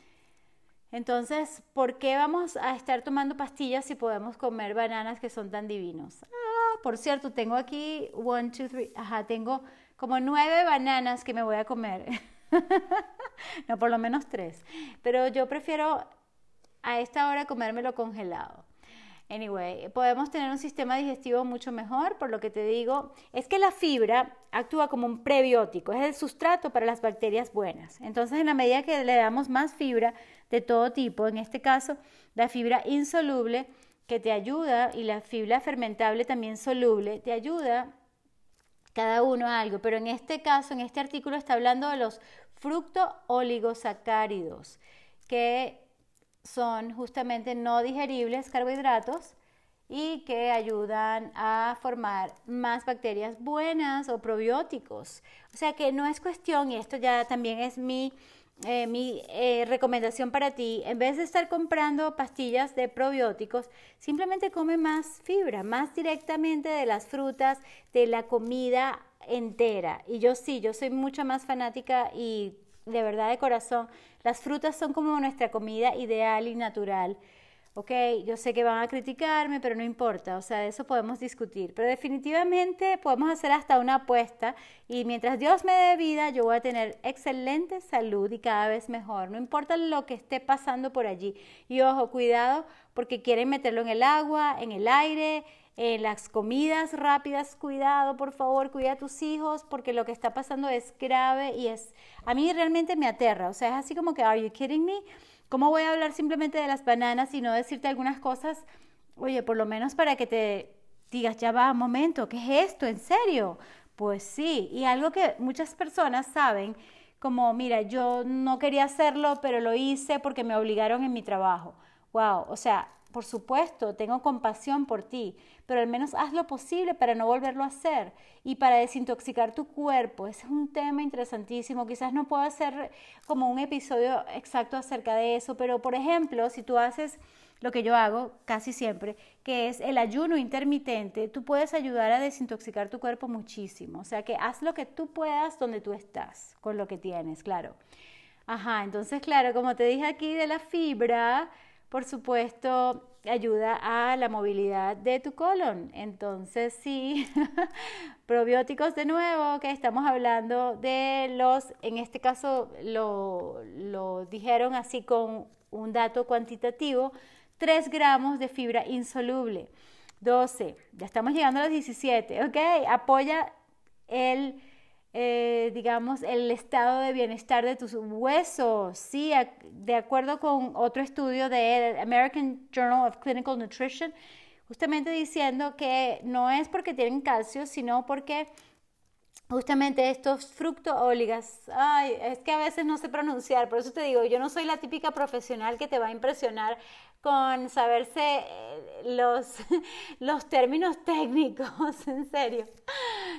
Entonces, ¿por qué vamos a estar tomando pastillas si podemos comer bananas que son tan divinos? Ah, por cierto, tengo aquí one, two, three, ajá, tengo como nueve bananas que me voy a comer. (laughs) no, por lo menos tres. Pero yo prefiero a esta hora comérmelo congelado. Anyway, podemos tener un sistema digestivo mucho mejor, por lo que te digo, es que la fibra actúa como un prebiótico, es el sustrato para las bacterias buenas. Entonces, en la medida que le damos más fibra de todo tipo, en este caso, la fibra insoluble que te ayuda y la fibra fermentable también soluble, te ayuda cada uno a algo, pero en este caso, en este artículo está hablando de los fructo-oligosacáridos, que son justamente no digeribles carbohidratos y que ayudan a formar más bacterias buenas o probióticos. O sea que no es cuestión, y esto ya también es mi, eh, mi eh, recomendación para ti, en vez de estar comprando pastillas de probióticos, simplemente come más fibra, más directamente de las frutas, de la comida entera. Y yo sí, yo soy mucho más fanática y de verdad de corazón, las frutas son como nuestra comida ideal y natural ok, yo sé que van a criticarme, pero no importa, o sea, de eso podemos discutir. Pero definitivamente podemos hacer hasta una apuesta y mientras Dios me dé vida, yo voy a tener excelente salud y cada vez mejor, no importa lo que esté pasando por allí. Y ojo, cuidado, porque quieren meterlo en el agua, en el aire, en las comidas rápidas, cuidado, por favor, cuida a tus hijos, porque lo que está pasando es grave y es, a mí realmente me aterra, o sea, es así como que, are you kidding me? ¿Cómo voy a hablar simplemente de las bananas y no decirte algunas cosas? Oye, por lo menos para que te digas, ya va, momento, ¿qué es esto? ¿En serio? Pues sí, y algo que muchas personas saben, como, mira, yo no quería hacerlo, pero lo hice porque me obligaron en mi trabajo. Wow, o sea, por supuesto, tengo compasión por ti, pero al menos haz lo posible para no volverlo a hacer y para desintoxicar tu cuerpo. Ese es un tema interesantísimo. Quizás no puedo hacer como un episodio exacto acerca de eso, pero por ejemplo, si tú haces lo que yo hago casi siempre, que es el ayuno intermitente, tú puedes ayudar a desintoxicar tu cuerpo muchísimo. O sea que haz lo que tú puedas donde tú estás, con lo que tienes, claro. Ajá, entonces, claro, como te dije aquí de la fibra, por supuesto, ayuda a la movilidad de tu colon. Entonces, sí, (laughs) probióticos de nuevo, que estamos hablando de los, en este caso lo, lo dijeron así con un dato cuantitativo, 3 gramos de fibra insoluble. 12, ya estamos llegando a los 17, ¿ok? Apoya el eh, digamos, el estado de bienestar de tus huesos. Sí, de acuerdo con otro estudio de American Journal of Clinical Nutrition, justamente diciendo que no es porque tienen calcio, sino porque justamente estos fructoóligas, ay, es que a veces no sé pronunciar, por eso te digo, yo no soy la típica profesional que te va a impresionar con saberse eh, los, (laughs) los términos técnicos, (laughs) en serio.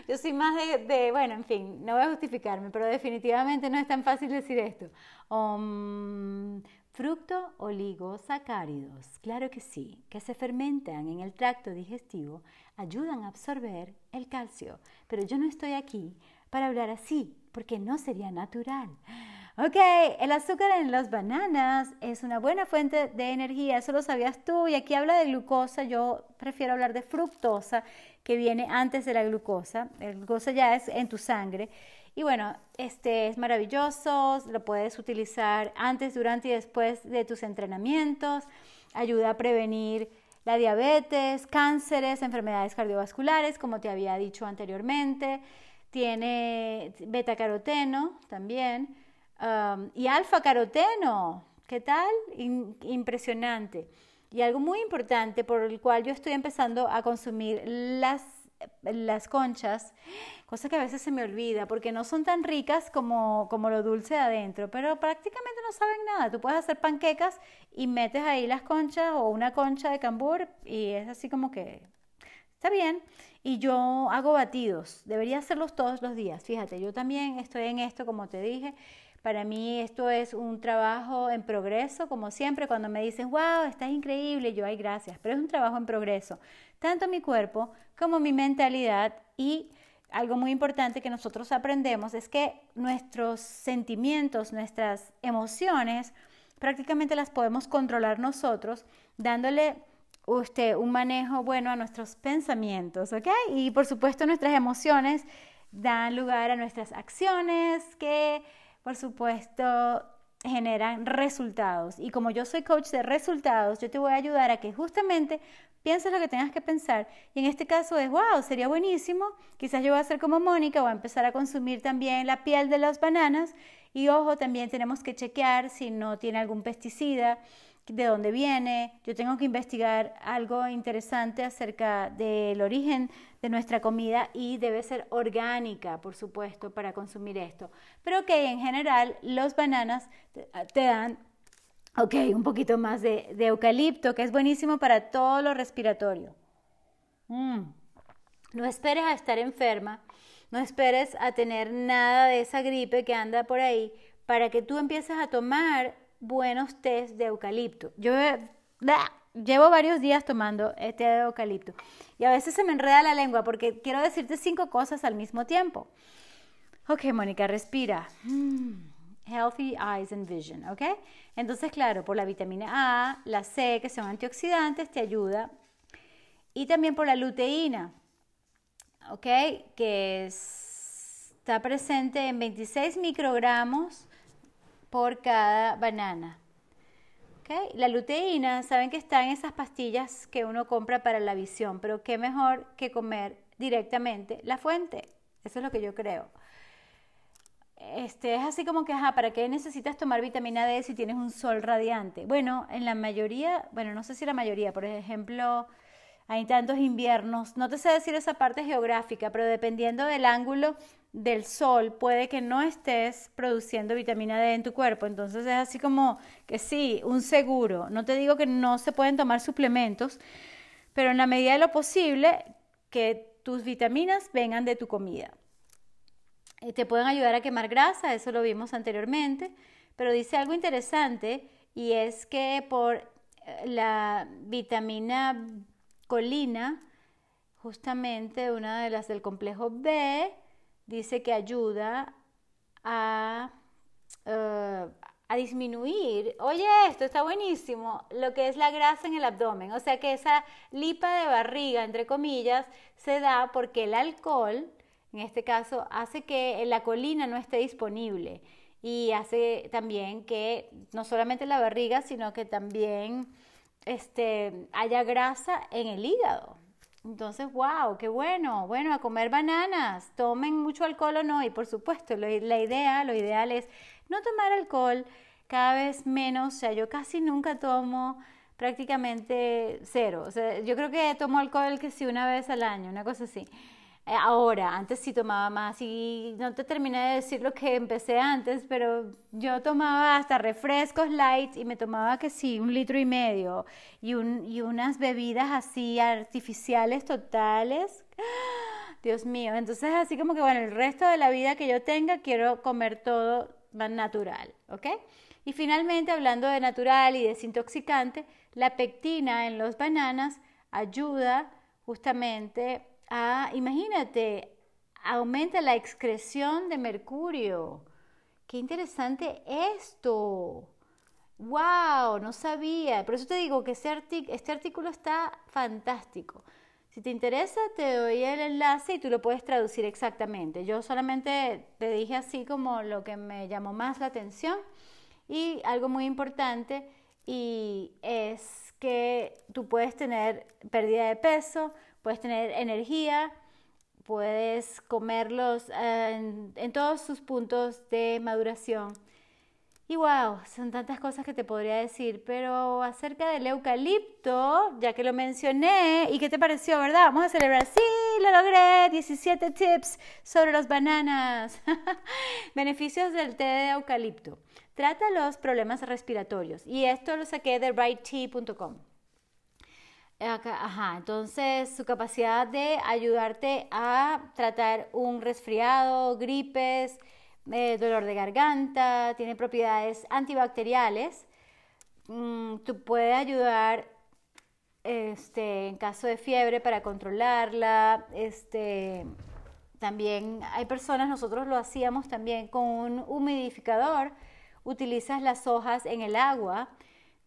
Yo soy más de, bueno, en fin, no voy a justificarme, pero definitivamente no es tan fácil decir esto. Um, fructo oligosacáridos, claro que sí, que se fermentan en el tracto digestivo, ayudan a absorber el calcio. Pero yo no estoy aquí para hablar así, porque no sería natural. Ok, el azúcar en las bananas es una buena fuente de energía, eso lo sabías tú, y aquí habla de glucosa, yo prefiero hablar de fructosa, que viene antes de la glucosa, la glucosa ya es en tu sangre, y bueno, este es maravilloso, lo puedes utilizar antes, durante y después de tus entrenamientos, ayuda a prevenir la diabetes, cánceres, enfermedades cardiovasculares, como te había dicho anteriormente, tiene beta caroteno también, y alfa caroteno, ¿qué tal? impresionante. Y algo muy importante por el cual yo estoy empezando a consumir las, las conchas, cosa que a veces se me olvida, porque no son tan ricas como, como lo dulce de adentro, pero prácticamente no saben nada. Tú puedes hacer panquecas y metes ahí las conchas o una concha de cambur y es así como que está bien. Y yo hago batidos, debería hacerlos todos los días. Fíjate, yo también estoy en esto, como te dije. Para mí esto es un trabajo en progreso, como siempre, cuando me dicen, wow, estás increíble, yo, ay, gracias, pero es un trabajo en progreso, tanto mi cuerpo como mi mentalidad y algo muy importante que nosotros aprendemos es que nuestros sentimientos, nuestras emociones, prácticamente las podemos controlar nosotros, dándole usted un manejo bueno a nuestros pensamientos, ¿ok? Y por supuesto nuestras emociones dan lugar a nuestras acciones que por supuesto, generan resultados. Y como yo soy coach de resultados, yo te voy a ayudar a que justamente pienses lo que tengas que pensar. Y en este caso es, wow, sería buenísimo. Quizás yo voy a hacer como Mónica, voy a empezar a consumir también la piel de las bananas. Y ojo, también tenemos que chequear si no tiene algún pesticida de dónde viene. Yo tengo que investigar algo interesante acerca del origen de nuestra comida y debe ser orgánica, por supuesto, para consumir esto. Pero que en general los bananas te, dan Ok, un poquito más de, eucalipto, que es buenísimo para todo lo respiratorio. Mm. No esperes a estar enferma, no esperes a tener nada de esa gripe que anda por ahí para que tú empieces a tomar buenos tés de eucalipto. Yo llevo varios días tomando té de eucalipto y a veces se me enreda la lengua porque quiero decirte cinco cosas al mismo tiempo. Ok, Mónica, respira. Mm, healthy eyes and vision, ¿ok? Entonces, claro, por la vitamina A, la C, que son antioxidantes, te ayuda. Y también por la luteína, ¿ok? Que está presente en 26 microgramos por cada banana. ¿ok? La luteína, saben que está en esas pastillas que uno compra para la visión, pero qué mejor que comer directamente la fuente. Eso es lo que yo creo. Este, es así como que, ajá, ¿para qué necesitas tomar vitamina D si tienes un sol radiante? Bueno, en la mayoría, bueno, no sé si la mayoría, por ejemplo, hay tantos inviernos, no te sé decir esa parte geográfica, pero dependiendo del ángulo del sol, puede que no estés produciendo vitamina D en tu cuerpo. Entonces es así como que sí, un seguro. No te digo que no se pueden tomar suplementos, pero en la medida de lo posible, que tus vitaminas vengan de tu comida. Eh, te pueden ayudar a quemar grasa, eso lo vimos anteriormente, pero dice algo interesante y es que por eh, la vitamina colina, justamente una de las del complejo B, dice que ayuda a, eh, a disminuir, oye, esto está buenísimo, lo que es la grasa en el abdomen. O sea que esa lipa de barriga, entre comillas, se da porque el alcohol, en este caso, hace que la colina no esté disponible y hace también que no solamente la barriga, sino que también este, haya grasa en el hígado. Entonces, wow, qué bueno. Bueno, a comer bananas. Tomen mucho alcohol o no. Y por supuesto, la idea, lo ideal es no tomar alcohol cada vez menos. O sea, yo casi nunca tomo prácticamente cero. O sea, yo creo que tomo alcohol que sí una vez al año, una cosa así. Eh, ahora, antes sí tomaba más y no te terminé de decir lo que empecé antes, pero yo tomaba hasta refrescos light y me tomaba que sí, un litro y medio y, un, y unas bebidas así artificiales totales. (gasps) Dios mío, entonces así como que bueno, el resto de la vida que yo tenga quiero comer todo más natural, ¿ok? Y finalmente, hablando de natural y desintoxicante, la pectina en los bananas ayuda justamente Ah, imagínate, aumenta la excreción de mercurio. Qué interesante esto. ¡Wow! No sabía. Por eso te digo que este, este artículo está fantástico. Si te interesa, te doy el enlace y tú lo puedes traducir exactamente. Yo solamente te dije así como lo que me llamó más la atención y algo muy importante y es que tú puedes tener pérdida de peso, puedes tener energía, puedes comerlos en, en todos sus puntos de maduración. Y wow, son tantas cosas que te podría decir, pero acerca del eucalipto, ya que lo mencioné, ¿y qué te pareció, verdad? Vamos a celebrar, sí, lo logré, 17 tips sobre las bananas. (laughs) Beneficios del té de eucalipto. Trata los problemas respiratorios y esto lo saqué de righttea.com. Ajá, entonces su capacidad de ayudarte a tratar un resfriado, gripes, eh, dolor de garganta, tiene propiedades antibacteriales. Mm, tú puede ayudar este, en caso de fiebre para controlarla. Este, también hay personas, nosotros lo hacíamos también con un humidificador. Utilizas las hojas en el agua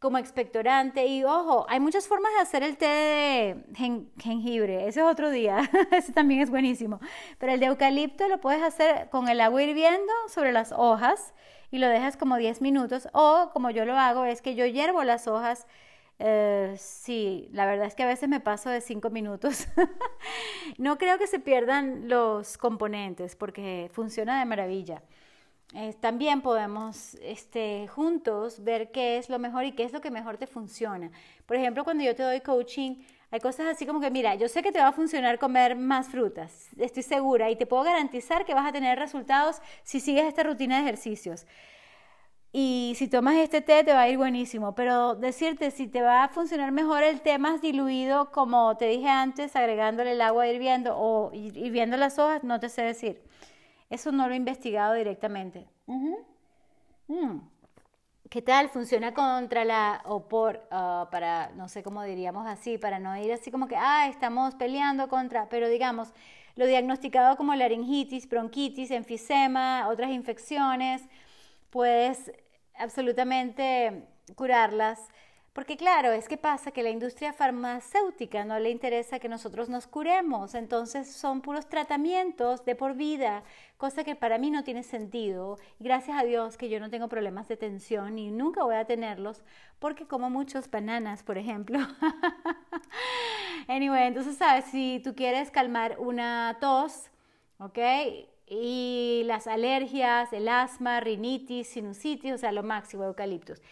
como expectorante. Y ojo, hay muchas formas de hacer el té de jengibre. Ese es otro día. (laughs) Ese también es buenísimo. Pero el de eucalipto lo puedes hacer con el agua hirviendo sobre las hojas y lo dejas como 10 minutos. O como yo lo hago, es que yo hiervo las hojas. Eh, sí, la verdad es que a veces me paso de 5 minutos. (laughs) no creo que se pierdan los componentes porque funciona de maravilla. Eh, también podemos este, juntos ver qué es lo mejor y qué es lo que mejor te funciona. Por ejemplo, cuando yo te doy coaching, hay cosas así como que, mira, yo sé que te va a funcionar comer más frutas, estoy segura y te puedo garantizar que vas a tener resultados si sigues esta rutina de ejercicios. Y si tomas este té te va a ir buenísimo, pero decirte si te va a funcionar mejor el té más diluido, como te dije antes, agregándole el agua hirviendo o hirviendo las hojas, no te sé decir. Eso no lo he investigado directamente. Mm. ¿Qué tal? Funciona contra la, o por, ah, para, no sé cómo diríamos así, para no ir así como que, ah, estamos peleando contra, pero digamos, lo diagnosticado como laringitis, bronquitis, enfisema, otras infecciones puedes absolutamente curarlas. Porque claro, es que pasa que la industria farmacéutica no le interesa que nosotros nos curemos, entonces son puros tratamientos de por vida, cosa que para mí no tiene sentido. Gracias a Dios que yo no tengo problemas de tensión y nunca voy a tenerlos, porque como muchos bananas, por ejemplo. (laughs) anyway, entonces sabes, si tú quieres calmar una tos, ¿ok? y las alergias, el asma, rinitis, sinusitis, o sea, lo máximo, eucaliptus.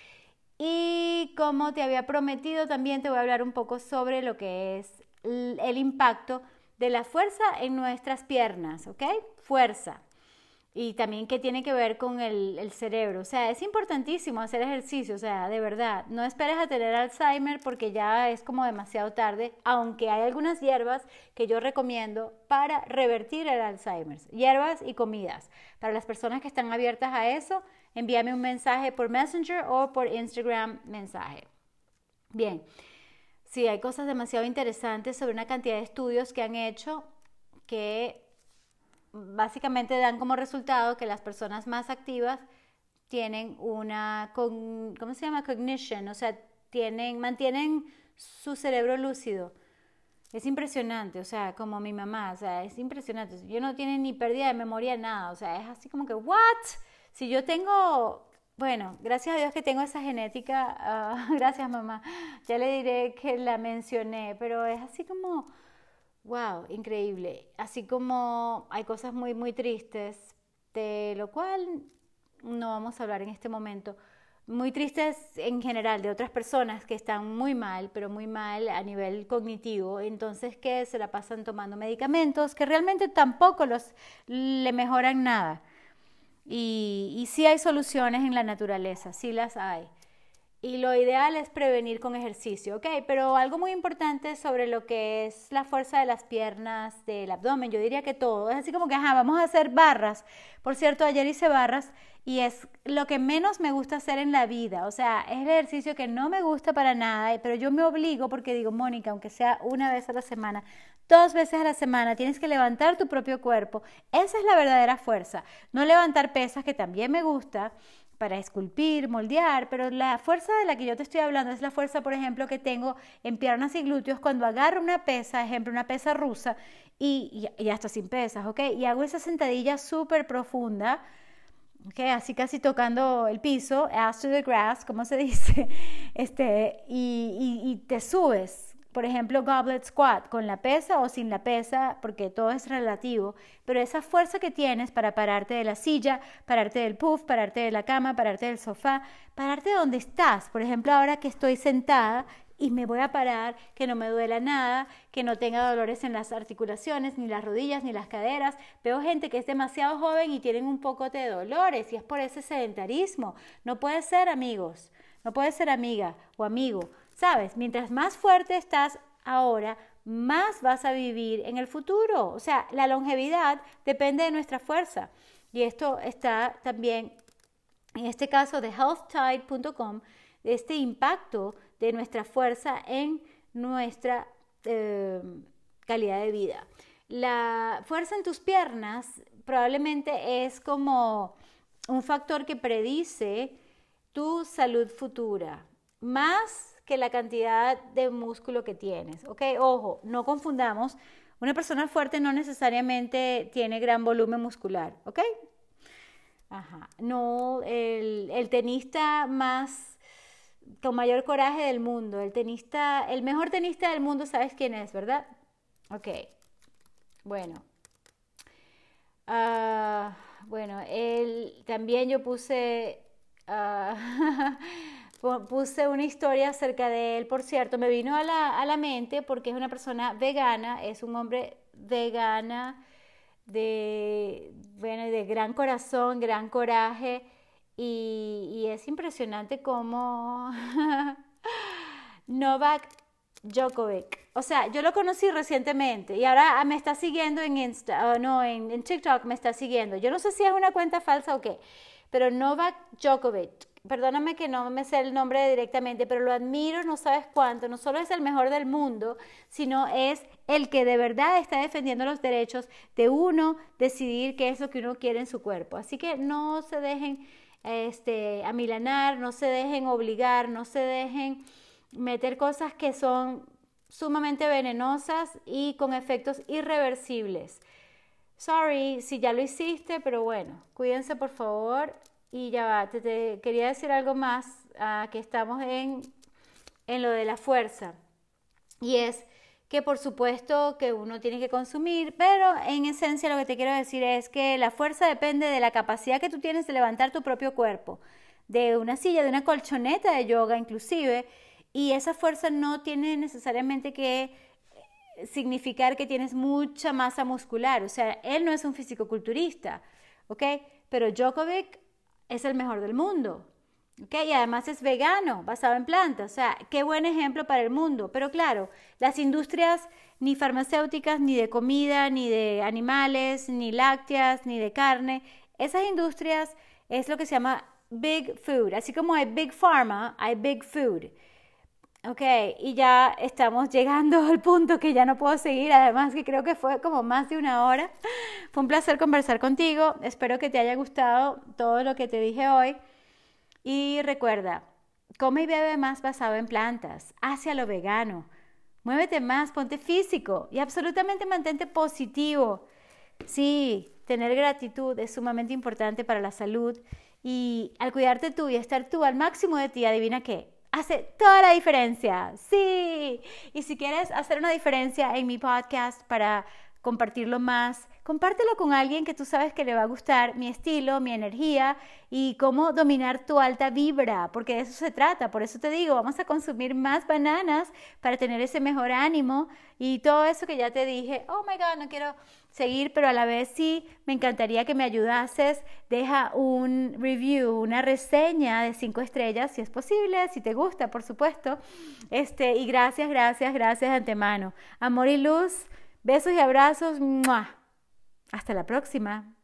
Y como te había prometido, también te voy a hablar un poco sobre lo que es el impacto de la fuerza en nuestras piernas, ¿ok? Fuerza y también que tiene que ver con el, cerebro. O sea, es importantísimo hacer ejercicio, o sea, de verdad. No esperes a tener Alzheimer porque ya es como demasiado tarde, aunque hay algunas hierbas que yo recomiendo para revertir el Alzheimer. Hierbas y comidas. Para las personas que están abiertas a eso, envíame un mensaje por Messenger o por Instagram mensaje. Bien, sí, hay cosas demasiado interesantes sobre una cantidad de estudios que han hecho que básicamente dan como resultado que las personas más activas tienen una, ¿cómo se llama? Cognition, o sea, tienen, mantienen su cerebro lúcido. Es impresionante, o sea, como mi mamá, o sea, es impresionante. Yo no tiene ni pérdida de memoria, nada, o sea, es así como que, ¿what? Si yo tengo, bueno, gracias a Dios que tengo esa genética, ah, (laughs) gracias mamá, ya le diré que la mencioné, pero es así como, Wow, increíble. Así como hay cosas muy, muy tristes, de lo cual no vamos a hablar en este momento. Muy tristes en general de otras personas que están muy mal, pero muy mal a nivel cognitivo, entonces que se la pasan tomando medicamentos que realmente tampoco los le mejoran nada. Y, y sí hay soluciones en la naturaleza, sí las hay. Y lo ideal es prevenir con ejercicio, ¿ok? Pero algo muy importante sobre lo que es la fuerza de las piernas, del abdomen, yo diría que todo. Es así como que, ajá, vamos a hacer barras. Por cierto, ayer hice barras y es lo que menos me gusta hacer en la vida. O sea, es el ejercicio que no me gusta para nada, pero yo me obligo porque digo, Mónica, aunque sea una vez a la semana, dos veces a la semana, tienes que levantar tu propio cuerpo. Esa es la verdadera fuerza. No levantar pesas, que también me gusta para esculpir, moldear, pero la fuerza de la que yo te estoy hablando es la fuerza, por ejemplo, que tengo en piernas y glúteos cuando agarro una pesa, ejemplo, una pesa rusa, y, ya está sin pesas, ¿ok? Y hago esa sentadilla súper profunda, ¿ok? Así casi tocando el piso, ass to the grass, como se (laughs) dice, este, y, y te subes, por ejemplo, goblet squat, con la pesa o sin la pesa, porque todo es relativo, pero esa fuerza que tienes para pararte de la silla, pararte del puff, pararte de la cama, pararte del sofá, pararte donde estás. Por ejemplo, ahora que estoy sentada y me voy a parar, que no me duela nada, que no tenga dolores en las articulaciones, ni las rodillas, ni las caderas. Veo gente que es demasiado joven y tienen un poco de dolores y es por ese sedentarismo. No puede ser, amigos, no puede ser amiga o amigo. Sabes, mientras más fuerte estás ahora, más vas a vivir en el futuro. O sea, la longevidad depende de nuestra fuerza. Y esto está también, en este caso de healthtide.com, este impacto de nuestra fuerza en nuestra eh, calidad de vida. La fuerza en tus piernas probablemente es como un factor que predice tu salud futura, más que la cantidad de músculo que tienes. ¿Ok? Ojo, no confundamos. Una persona fuerte no necesariamente tiene gran volumen muscular. ¿Ok? Ajá. No, el, tenista más con mayor coraje del mundo, el tenista, el mejor tenista del mundo, ¿sabes quién es, verdad? Ok. Bueno. Uh, bueno, él, también yo puse uh, (laughs) puse una historia acerca de él, por cierto, me vino a la, a la mente porque es una persona vegana, es un hombre vegana, de, bueno, de gran corazón, gran coraje, y, es impresionante cómo (laughs) Novak Djokovic, o sea, yo lo conocí recientemente y ahora me está siguiendo en Insta, no, en, en TikTok me está siguiendo. Yo no sé si es una cuenta falsa o qué, pero Novak Djokovic, perdóname que no me sé el nombre directamente, pero lo admiro, no sabes cuánto, no solo es el mejor del mundo, sino es el que de verdad está defendiendo los derechos de uno decidir qué es lo que uno quiere en su cuerpo. Así que no se dejen este, amilanar, no se dejen obligar, no se dejen meter cosas que son sumamente venenosas y con efectos irreversibles. Sorry si ya lo hiciste, pero bueno, cuídense por favor y ya va, te, quería decir algo más, ah, que estamos en, en lo de la fuerza. Y es que por supuesto que uno tiene que consumir, pero en esencia lo que te quiero decir es que la fuerza depende de la capacidad que tú tienes de levantar tu propio cuerpo, de una silla, de una colchoneta de yoga inclusive, y esa fuerza no tiene necesariamente que eh, significar que tienes mucha masa muscular, o sea, él no es un fisicoculturista, ¿ok? Pero Djokovic es el mejor del mundo. ¿okay? Y además es vegano, basado en plantas. O sea, qué buen ejemplo para el mundo. Pero claro, las industrias ni farmacéuticas, ni de comida, ni de animales, ni lácteas, ni de carne, esas industrias es lo que se llama big food. Así como hay big pharma, hay big food. Ok, y ya estamos llegando (laughs) al punto que ya no puedo seguir, además que creo que fue como más de una hora. Fue un placer conversar contigo, espero que te haya gustado todo lo que te dije hoy. Y recuerda, come y bebe más basado en plantas, hacia lo vegano, muévete más, ponte físico y absolutamente mantente positivo. Sí, tener gratitud es sumamente importante para la salud y al cuidarte tú y estar tú al máximo de ti, adivina qué, hace toda la diferencia. Sí. Y si quieres hacer una diferencia en mi podcast para compartirlo más, compártelo con alguien que tú sabes que le va a gustar mi estilo, mi energía y cómo dominar tu alta vibra, porque de eso se trata. Por eso te digo, vamos a consumir más bananas para tener ese mejor ánimo y todo eso que ya te dije, oh my God, no quiero seguir, pero a la vez sí me encantaría que me ayudases. Deja un review, una reseña de cinco estrellas, si es posible, si te gusta, por supuesto. Este, y gracias, gracias, gracias de antemano. Amor y luz, besos y abrazos. Hasta la próxima.